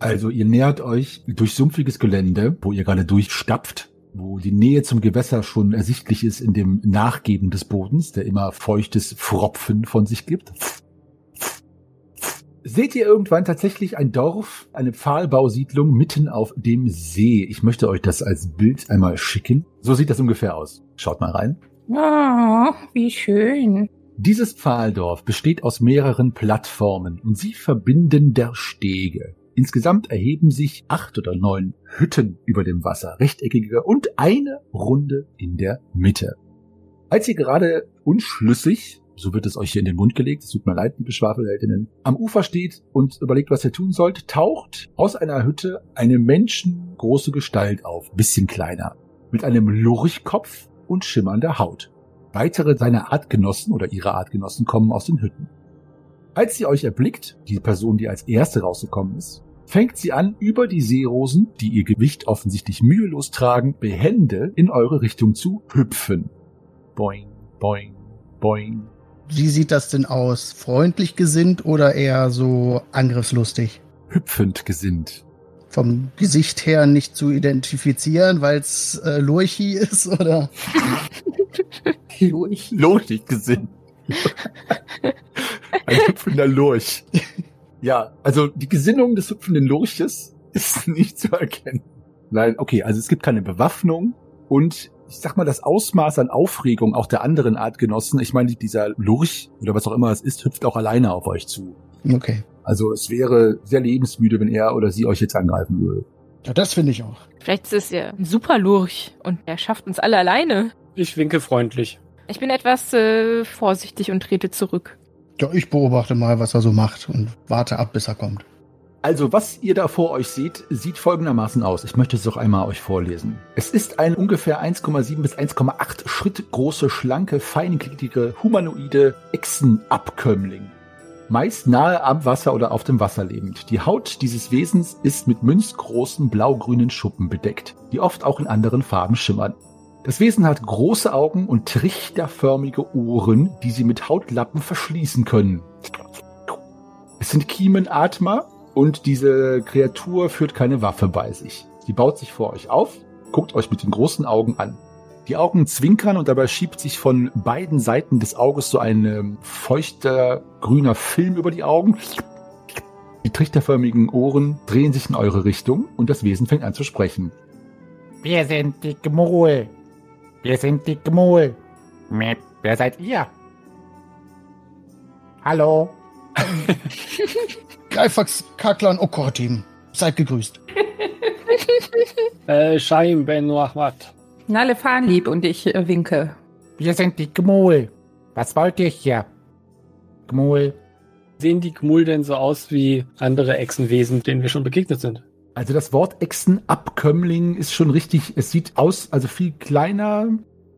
Also ihr nähert euch durch sumpfiges Gelände, wo ihr gerade durchstapft, wo die Nähe zum Gewässer schon ersichtlich ist in dem Nachgeben des Bodens, der immer feuchtes Fropfen von sich gibt. Seht ihr irgendwann tatsächlich ein Dorf, eine Pfahlbausiedlung mitten auf dem See? Ich möchte euch das als Bild einmal schicken. So sieht das ungefähr aus. Schaut mal rein. Oh, wie schön. Dieses Pfahldorf besteht aus mehreren Plattformen und sie verbinden der Stege. Insgesamt erheben sich acht oder neun Hütten über dem Wasser, rechteckige und eine runde in der Mitte. Als ihr gerade unschlüssig, so wird es euch hier in den Mund gelegt, es tut mir leid, liebe Schwafelheldinnen, am Ufer steht und überlegt, was ihr tun sollt, taucht aus einer Hütte eine menschengroße Gestalt auf, bisschen kleiner, mit einem Lurchkopf und schimmernder Haut. Weitere seiner Artgenossen oder ihre Artgenossen kommen aus den Hütten. Als sie euch erblickt, die Person, die als erste rausgekommen ist, fängt sie an, über die Seerosen, die ihr Gewicht offensichtlich mühelos tragen, behende in eure Richtung zu hüpfen. Boing, boing, boing. Wie sieht das denn aus? Freundlich gesinnt oder eher so angriffslustig? Hüpfend gesinnt. Vom Gesicht her nicht zu identifizieren, weil es äh, Lurchi ist, oder? Lurch. Lurchig gesinnt. Ein hüpfender Lurch. Ja, also die Gesinnung des hüpfenden Lurches ist nicht zu erkennen. Nein, okay, also es gibt keine Bewaffnung und ich sag mal, das Ausmaß an Aufregung auch der anderen Artgenossen, ich meine, dieser Lurch oder was auch immer es ist, hüpft auch alleine auf euch zu. Okay. Also es wäre sehr lebensmüde, wenn er oder sie euch jetzt angreifen würde. Ja, das finde ich auch. Vielleicht ist es ja ein super Lurch und er schafft uns alle alleine. Ich winke freundlich. Ich bin etwas äh, vorsichtig und trete zurück. Ja, ich beobachte mal, was er so macht und warte ab, bis er kommt. Also, was ihr da vor euch seht, sieht folgendermaßen aus. Ich möchte es doch einmal euch vorlesen. Es ist ein ungefähr 1,7 bis 1,8 Schritt große, schlanke, feingliedrige, humanoide Echsenabkömmling. Meist nahe am Wasser oder auf dem Wasser lebend. Die Haut dieses Wesens ist mit münzgroßen blaugrünen Schuppen bedeckt, die oft auch in anderen Farben schimmern. Das Wesen hat große Augen und trichterförmige Ohren, die sie mit Hautlappen verschließen können. Es sind Kiemenatmer und diese Kreatur führt keine Waffe bei sich. Sie baut sich vor euch auf, guckt euch mit den großen Augen an. Die Augen zwinkern und dabei schiebt sich von beiden Seiten des Auges so ein ähm, feuchter grüner Film über die Augen. Die trichterförmigen Ohren drehen sich in eure Richtung und das Wesen fängt an zu sprechen. Wir sind die Gmul. Wir sind die Gmul. Mäh, Wer seid ihr? Hallo? Greifax, Kaklan, Okortim. Seid gegrüßt. Äh, Shaim Ben Ahmad. Nalle Fahnlieb und ich äh, winke. Wir sind die Gmul. Was wollt ihr hier? Gmul. Sehen die Gmul denn so aus wie andere Echsenwesen, denen wir schon begegnet sind? Also das Wort Echsenabkömmling ist schon richtig, es sieht aus, also viel kleiner,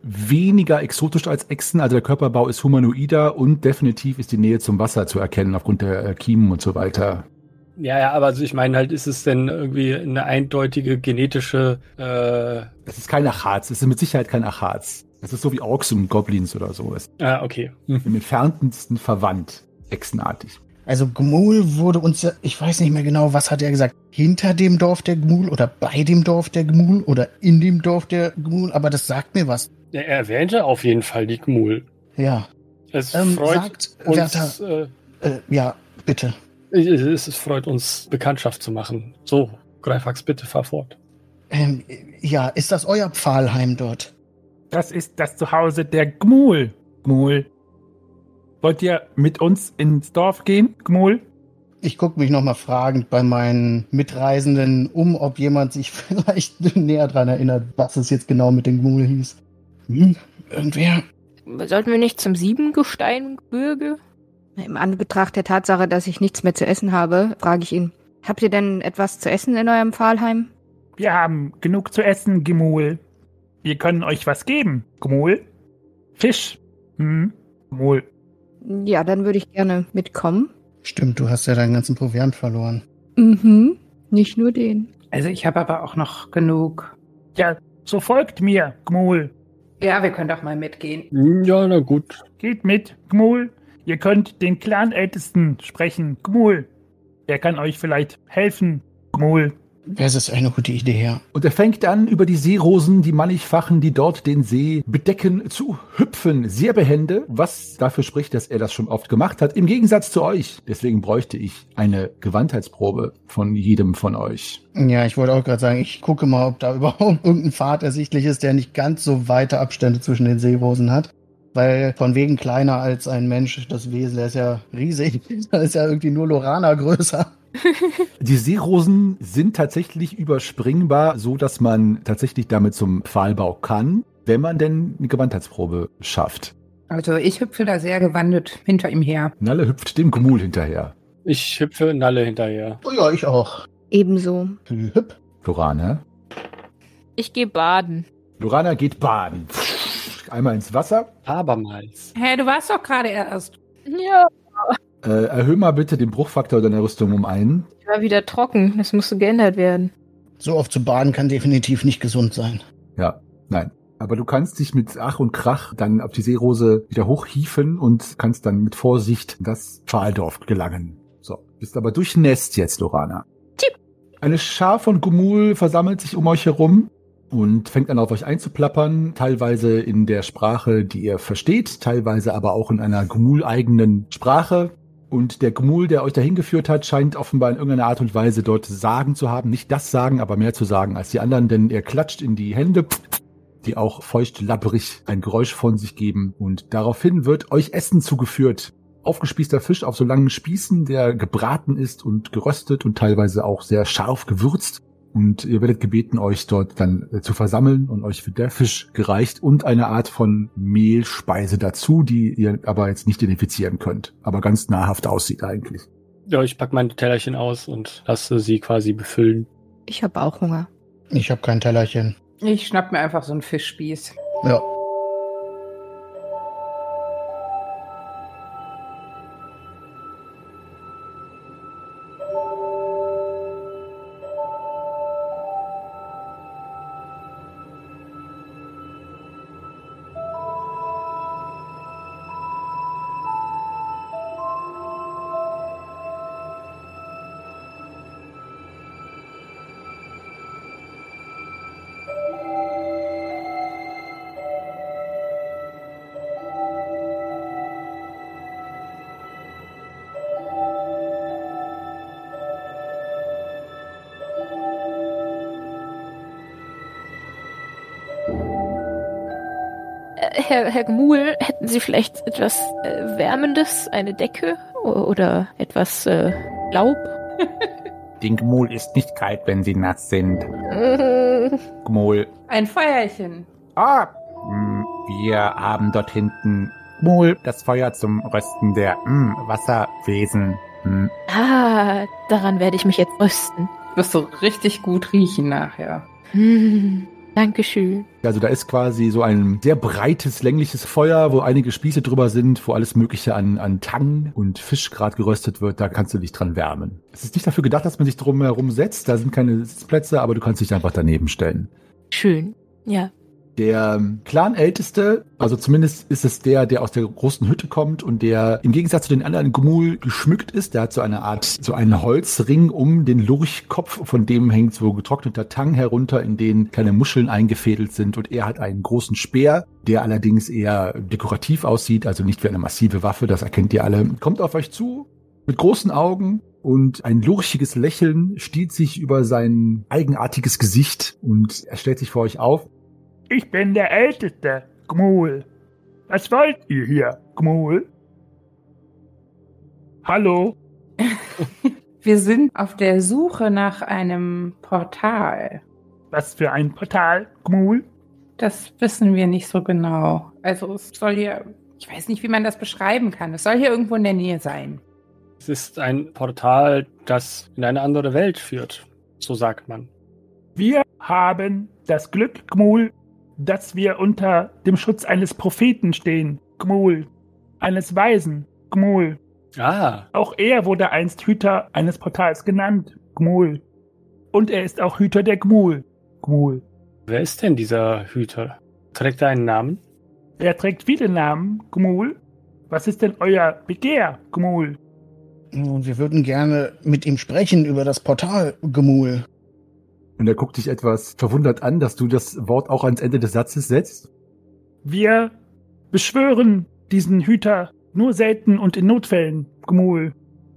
weniger exotisch als Echsen, also der Körperbau ist humanoider und definitiv ist die Nähe zum Wasser zu erkennen aufgrund der äh, Kiemen und so weiter. Ja, ja, aber also ich meine halt, ist es denn irgendwie eine eindeutige genetische, äh, Es ist kein Achatz, es ist mit Sicherheit kein Achatz. Es ist so wie Orks und Goblins oder so. Es ah, okay. Hm. im entferntesten verwandt, echsenartig. Also Gmul wurde uns ja, ich weiß nicht mehr genau, was hat er gesagt, hinter dem Dorf der Gmul oder bei dem Dorf der Gmul oder in dem Dorf der Gmul, aber das sagt mir was. Er erwähnte auf jeden Fall die Gmul. Ja, Es Ähm, freut sagt uns, Werther- äh, äh, ja, bitte. es, es freut uns, Bekanntschaft zu machen. So, Greifax, bitte fahr fort. Ähm, ja, ist das euer Pfahlheim dort? Das ist das Zuhause der Gmul. Gmul. Wollt ihr mit uns ins Dorf gehen, Gmul? Ich gucke mich nochmal fragend bei meinen Mitreisenden um, ob jemand sich vielleicht näher dran erinnert, was es jetzt genau mit dem Gmul hieß. Hm, irgendwer? Sollten wir nicht zum Siebengesteingebirge? Im Anbetracht der Tatsache, dass ich nichts mehr zu essen habe, frage ich ihn, habt ihr denn etwas zu essen in eurem Pfahlheim? Wir haben genug zu essen, Gmul. Wir können euch was geben, Gmul. Fisch. Hm. Gmul. Ja, dann würde ich gerne mitkommen. Stimmt, du hast ja deinen ganzen Proviant verloren. Mhm. Nicht nur den. Also ich habe aber auch noch genug. Ja, so folgt mir, Gmul. Ja, wir können doch mal mitgehen. Hm, Ja, na gut. Geht mit, Gmul. Ihr könnt den Clanältesten sprechen, Gmul. Er kann euch vielleicht helfen, Gmul. Das ist eine gute Idee, ja. Und er fängt an, über die Seerosen, die mannigfachen, die dort den See bedecken, zu hüpfen. Sehr behende, was dafür spricht, dass er das schon oft gemacht hat. Im Gegensatz zu euch. Deswegen bräuchte ich eine Gewandheitsprobe von jedem von euch. Ja, ich wollte auch gerade sagen, ich gucke mal, ob da überhaupt irgendein Pfad ersichtlich ist, der nicht ganz so weite Abstände zwischen den Seerosen hat. Weil von wegen kleiner als ein Mensch, das Wesen, der ist ja riesig. Da ist ja irgendwie nur Lorana größer. Die Seerosen sind tatsächlich überspringbar, so dass man tatsächlich damit zum Pfahlbau kann, wenn man denn eine Gewandheitsprobe schafft. Also ich hüpfe da sehr gewandet hinter ihm her. Nalle hüpft dem Gmul hinterher. Ich hüpfe Nalle hinterher. Oh ja, ich auch. Ebenso. Hüpp. Lorana. Ich gehe baden. Lorana geht baden. Einmal ins Wasser. Abermals. Hä, du warst doch gerade erst. Ja. Äh, erhöh mal bitte den Bruchfaktor deiner Rüstung um einen. Ich war wieder trocken. Das musste geändert werden. So oft zu baden kann definitiv nicht gesund sein. Ja, nein. Aber du kannst dich mit Ach und Krach dann auf die Seerose wieder hochhieven und kannst dann mit Vorsicht in das Pfahldorf gelangen. So, bist aber durchnässt jetzt, Lorana. Tipp. Eine Schar von Gumul versammelt sich um euch herum und fängt an auf euch einzuplappern, teilweise in der Sprache, die ihr versteht, teilweise aber auch in einer Gumul-eigenen Sprache. Und der Gmul, der euch dahin geführt hat, scheint offenbar in irgendeiner Art und Weise dort Sagen zu haben. Nicht das Sagen, aber mehr zu sagen als die anderen, denn er klatscht in die Hände, die auch feucht labbrig ein Geräusch von sich geben. Und daraufhin wird euch Essen zugeführt. Aufgespießter Fisch auf so langen Spießen, der gebraten ist und geröstet und teilweise auch sehr scharf gewürzt. Und ihr werdet gebeten, euch dort dann äh, zu versammeln und euch wird der Fisch gereicht und eine Art von Mehlspeise dazu, die ihr aber jetzt nicht identifizieren könnt, aber ganz nahrhaft aussieht eigentlich. Ja, ich pack meine Tellerchen aus und lasse sie quasi befüllen. Ich habe auch Hunger. Ich habe kein Tellerchen. Ich schnapp mir einfach so einen Fischspieß. Ja. Herr, Gmul, hätten Sie vielleicht etwas äh, Wärmendes, eine Decke oder etwas äh, Laub? Den Gmul ist nicht kalt, wenn sie nass sind. Gmul. Ein Feuerchen. Ah, hm, wir haben dort hinten Gmul, das Feuer zum Rösten der hm, Wasserwesen. Hm. Ah, daran werde ich mich jetzt rüsten. Wirst du richtig gut riechen nachher. Hm, Dankeschön. Also da ist quasi so ein sehr breites, längliches Feuer, wo einige Spieße drüber sind, wo alles Mögliche an, an Tang und Fisch gerade geröstet wird. Da kannst du dich dran wärmen. Es ist nicht dafür gedacht, dass man sich drum herum setzt. Da sind keine Sitzplätze, aber du kannst dich einfach daneben stellen. Schön. Ja. Der Clanälteste, also zumindest ist es der, der aus der großen Hütte kommt und der im Gegensatz zu den anderen Gmul geschmückt ist. Der hat so eine Art, so einen Holzring um den Lurchkopf, von dem hängt so getrockneter Tang herunter, in den kleine Muscheln eingefädelt sind. Und er hat einen großen Speer, der allerdings eher dekorativ aussieht, also nicht wie eine massive Waffe, das erkennt ihr alle. Kommt auf euch zu, mit großen Augen und ein lurchiges Lächeln stiehlt sich über sein eigenartiges Gesicht und er stellt sich vor euch auf. Ich bin der Älteste, Gmul. Was wollt ihr hier, Gmul? Hallo? Wir sind auf der Suche nach einem Portal. Was für ein Portal, Gmul? Das wissen wir nicht so genau. Also es soll hier, ich weiß nicht, wie man das beschreiben kann. Es soll hier irgendwo in der Nähe sein. Es ist ein Portal, das in eine andere Welt führt. So sagt man. Wir haben das Glück, Gmul, dass wir unter dem Schutz eines Propheten stehen, Gmul. eines Weisen, Gmul. Ah, Auch er wurde einst Hüter eines Portals genannt, Gmul. Und er ist auch Hüter der Gmul, Gmul. wer ist denn dieser Hüter? Trägt er einen Namen? Er trägt viele Namen, Gmul. Was ist denn euer Begehr, Gmul? Und wir würden gerne mit ihm sprechen über das Portal, Gemul. Und er guckt dich etwas verwundert an, dass du das Wort auch ans Ende des Satzes setzt. Wir beschwören diesen Hüter nur selten und in Notfällen, Gmul.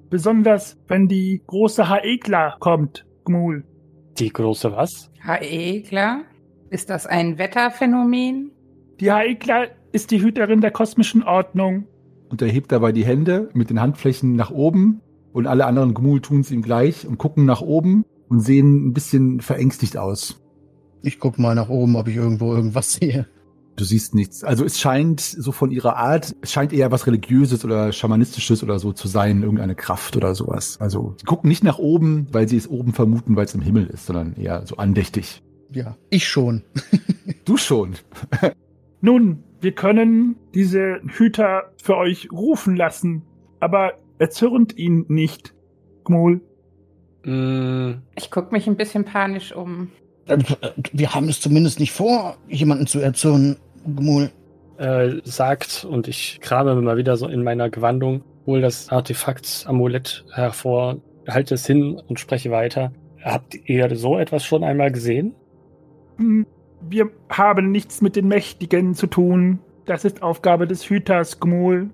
Besonders wenn die große Haekla kommt, Gmul. Die große was? HE, klar. Ist das ein Wetterphänomen? Die Haekla ist die Hüterin der kosmischen Ordnung. Und er hebt dabei die Hände mit den Handflächen nach oben. Und alle anderen Gmul tun es ihm gleich und gucken nach oben und sehen ein bisschen verängstigt aus. Ich guck mal nach oben, ob ich irgendwo irgendwas sehe. Du siehst nichts. Also es scheint so von ihrer Art, es scheint eher was Religiöses oder Schamanistisches oder so zu sein, irgendeine Kraft oder sowas. Also sie gucken nicht nach oben, weil sie es oben vermuten, weil es im Himmel ist, sondern eher so andächtig. Ja, ich schon. Du schon. Nun, wir können diese Hüter für euch rufen lassen, aber erzürnt ihn nicht, Gmul. Mm, Ich guck mich ein bisschen panisch um. Äh, Wir haben es zumindest nicht vor, jemanden zu erzürnen, Gemul. äh, sagt, und ich krame mal wieder so in meiner Gewandung, hol das Artefakt Amulett hervor, halte es hin und spreche weiter. Habt ihr so etwas schon einmal gesehen? Hm, Wir haben nichts mit den Mächtigen zu tun. Das ist Aufgabe des Hüters, Gmul.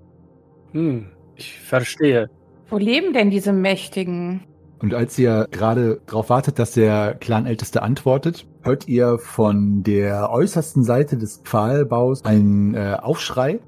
Hm, ich verstehe. Wo leben denn diese Mächtigen? Und als ihr gerade darauf wartet, dass der Clanälteste antwortet, hört ihr von der äußersten Seite des Pfahlbaus einen äh, Aufschrei.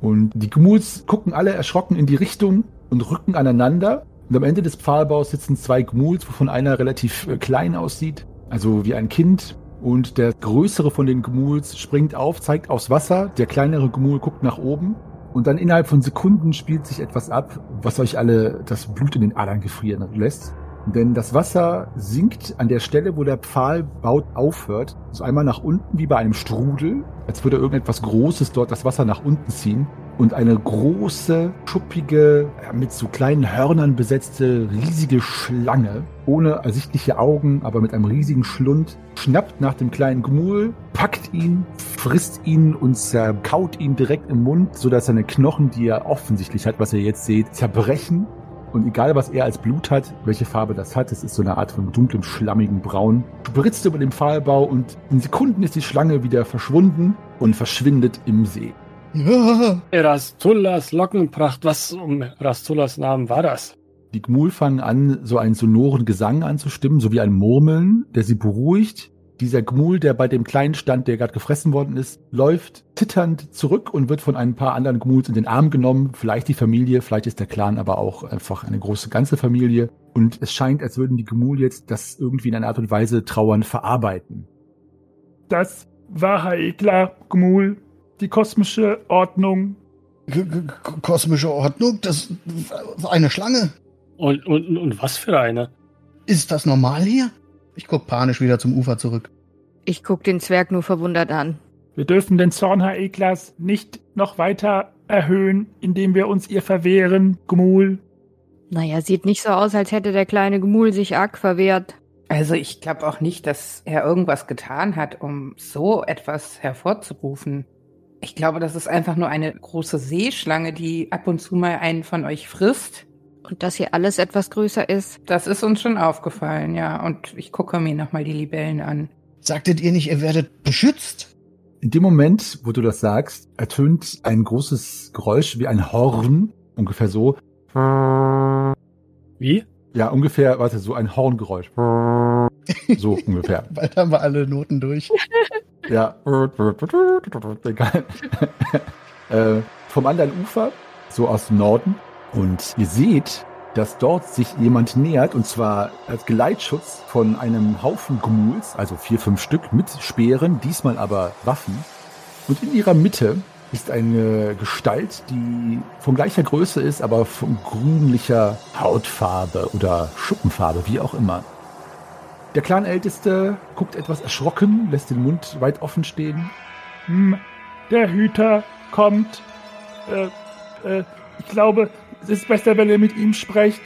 Und die Gmuls gucken alle erschrocken in die Richtung und rücken aneinander. Und am Ende des Pfahlbaus sitzen zwei Gmuls, wovon einer relativ äh, klein aussieht, also wie ein Kind. Und der größere von den Gmuls springt auf, zeigt aufs Wasser. Der kleinere Gmul guckt nach oben. Und dann innerhalb von Sekunden spielt sich etwas ab, was euch alle das Blut in den Adern gefrieren lässt. Denn das Wasser sinkt an der Stelle, wo der Pfahlbau aufhört. So einmal nach unten wie bei einem Strudel, als würde irgendetwas Großes dort das Wasser nach unten ziehen. Und eine große, schuppige, mit so kleinen Hörnern besetzte, riesige Schlange, ohne ersichtliche Augen, aber mit einem riesigen Schlund, schnappt nach dem kleinen Gmul, packt ihn, frisst ihn und zerkaut ihn direkt im Mund, sodass seine Knochen, die er offensichtlich hat, was ihr jetzt seht, zerbrechen. Und egal, was er als Blut hat, welche Farbe das hat, es ist so eine Art von dunklem, schlammigen Braun, spritzt über den Pfahlbau und in Sekunden ist die Schlange wieder verschwunden und verschwindet im See. Erastullas Lockenpracht, was um Erastullas Namen war das? Die Gmul fangen an, so einen sonoren Gesang anzustimmen, so wie ein Murmeln, der sie beruhigt. Dieser Gmul, der bei dem kleinen stand, der gerade gefressen worden ist, läuft zitternd zurück und wird von ein paar anderen Gmuls in den Arm genommen. Vielleicht die Familie, vielleicht ist der Clan aber auch einfach eine große ganze Familie. Und es scheint, als würden die Gmul jetzt das irgendwie in einer Art und Weise trauern verarbeiten. Das war Haekla, Gmul, die kosmische Ordnung. k- k- kosmische Ordnung, das war eine Schlange. Und, und, und was für eine? Ist das normal hier? Ich guck panisch wieder zum Ufer zurück. Ich guck den Zwerg nur verwundert an. Wir dürfen den Zorn Haeklas nicht noch weiter erhöhen, indem wir uns ihr verwehren, Gmul. Naja, sieht nicht so aus, als hätte der kleine Gemul sich arg verwehrt. Also ich glaube auch nicht, dass er irgendwas getan hat, um so etwas hervorzurufen. Ich glaube, das ist einfach nur eine große Seeschlange, die ab und zu mal einen von euch frisst. Und dass hier alles etwas größer ist. Das ist uns schon aufgefallen, ja. Und ich gucke mir nochmal die Libellen an. Sagtet ihr nicht, ihr werdet beschützt? In dem Moment, wo du das sagst, ertönt ein großes Geräusch wie ein Horn, ungefähr so. Wie? Ja, ungefähr, warte, so ein Horngeräusch. So ungefähr. Bald haben wir alle Noten durch. Ja. Egal. äh, vom anderen Ufer, so aus dem Norden. Und ihr seht, dass dort sich jemand nähert, und zwar als Geleitschutz von einem Haufen Gmuls, also vier, fünf Stück mit Speeren, diesmal aber Waffen. Und in ihrer Mitte ist eine Gestalt, die von gleicher Größe ist, aber von grünlicher Hautfarbe oder Schuppenfarbe, wie auch immer. Der Clanälteste guckt etwas erschrocken, lässt den Mund weit offen stehen. Hm, der Hüter kommt. äh, äh, ich glaube, es ist besser, wenn ihr mit ihm sprecht.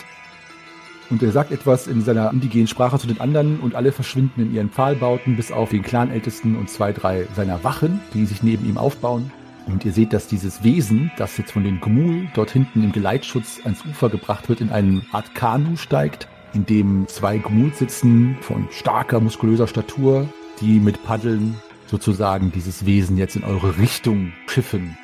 Und er sagt etwas in seiner indigenen Sprache zu den anderen und alle verschwinden in ihren Pfahlbauten, bis auf den Clanältesten und zwei, drei seiner Wachen, die sich neben ihm aufbauen. Und ihr seht, dass dieses Wesen, das jetzt von den Gumul dort hinten im Geleitschutz ans Ufer gebracht wird, in eine Art Kanu steigt, in dem zwei Gumul sitzen von starker, muskulöser Statur, die mit Paddeln sozusagen dieses Wesen jetzt in eure Richtung schiffen.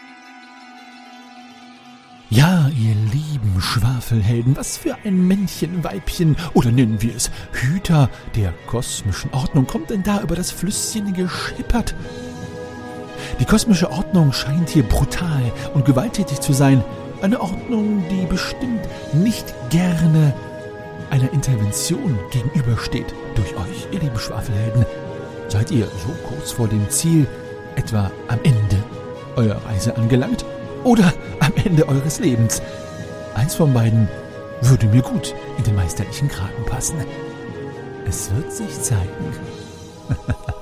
Ja, ihr lieben Schwafelhelden, was für ein Männchen, Weibchen oder nennen wir es Hüter der kosmischen Ordnung kommt denn da über das Flüsschen geschippert? Die kosmische Ordnung scheint hier brutal und gewalttätig zu sein. Eine Ordnung, die bestimmt nicht gerne einer Intervention gegenübersteht durch euch, ihr lieben Schwafelhelden. Seid ihr so kurz vor dem Ziel, etwa am Ende eurer Reise angelangt? oder am Ende eures Lebens. Eins von beiden würde mir gut in den meisterlichen Kragen passen. Es wird sich zeigen.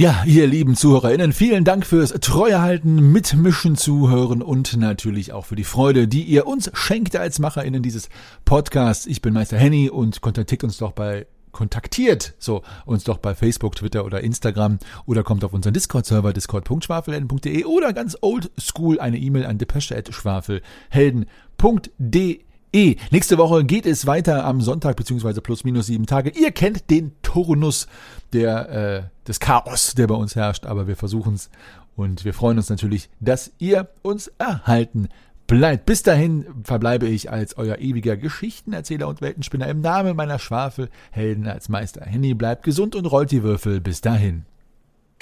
Ja, ihr lieben ZuhörerInnen, vielen Dank fürs Treuehalten, Mitmischen, Zuhören und natürlich auch für die Freude, die ihr uns schenkt als MacherInnen dieses Podcasts. Ich bin Meister Henny und kontaktiert uns doch bei kontaktiert so uns doch bei Facebook, Twitter oder Instagram oder kommt auf unseren Discord-Server discord.schwafelhelden.de oder ganz old school eine E-Mail an depesche.schwafelhelden.de. Nächste Woche geht es weiter am Sonntag beziehungsweise plus minus sieben Tage. Ihr kennt den Turnus der, äh, des Chaos, der bei uns herrscht, aber wir versuchen es und wir freuen uns natürlich, dass ihr uns erhalten bleibt. Bis dahin verbleibe ich als euer ewiger Geschichtenerzähler und Weltenspinner im Namen meiner Schwafelhelden als Meister. Henny bleibt gesund und rollt die Würfel. Bis dahin.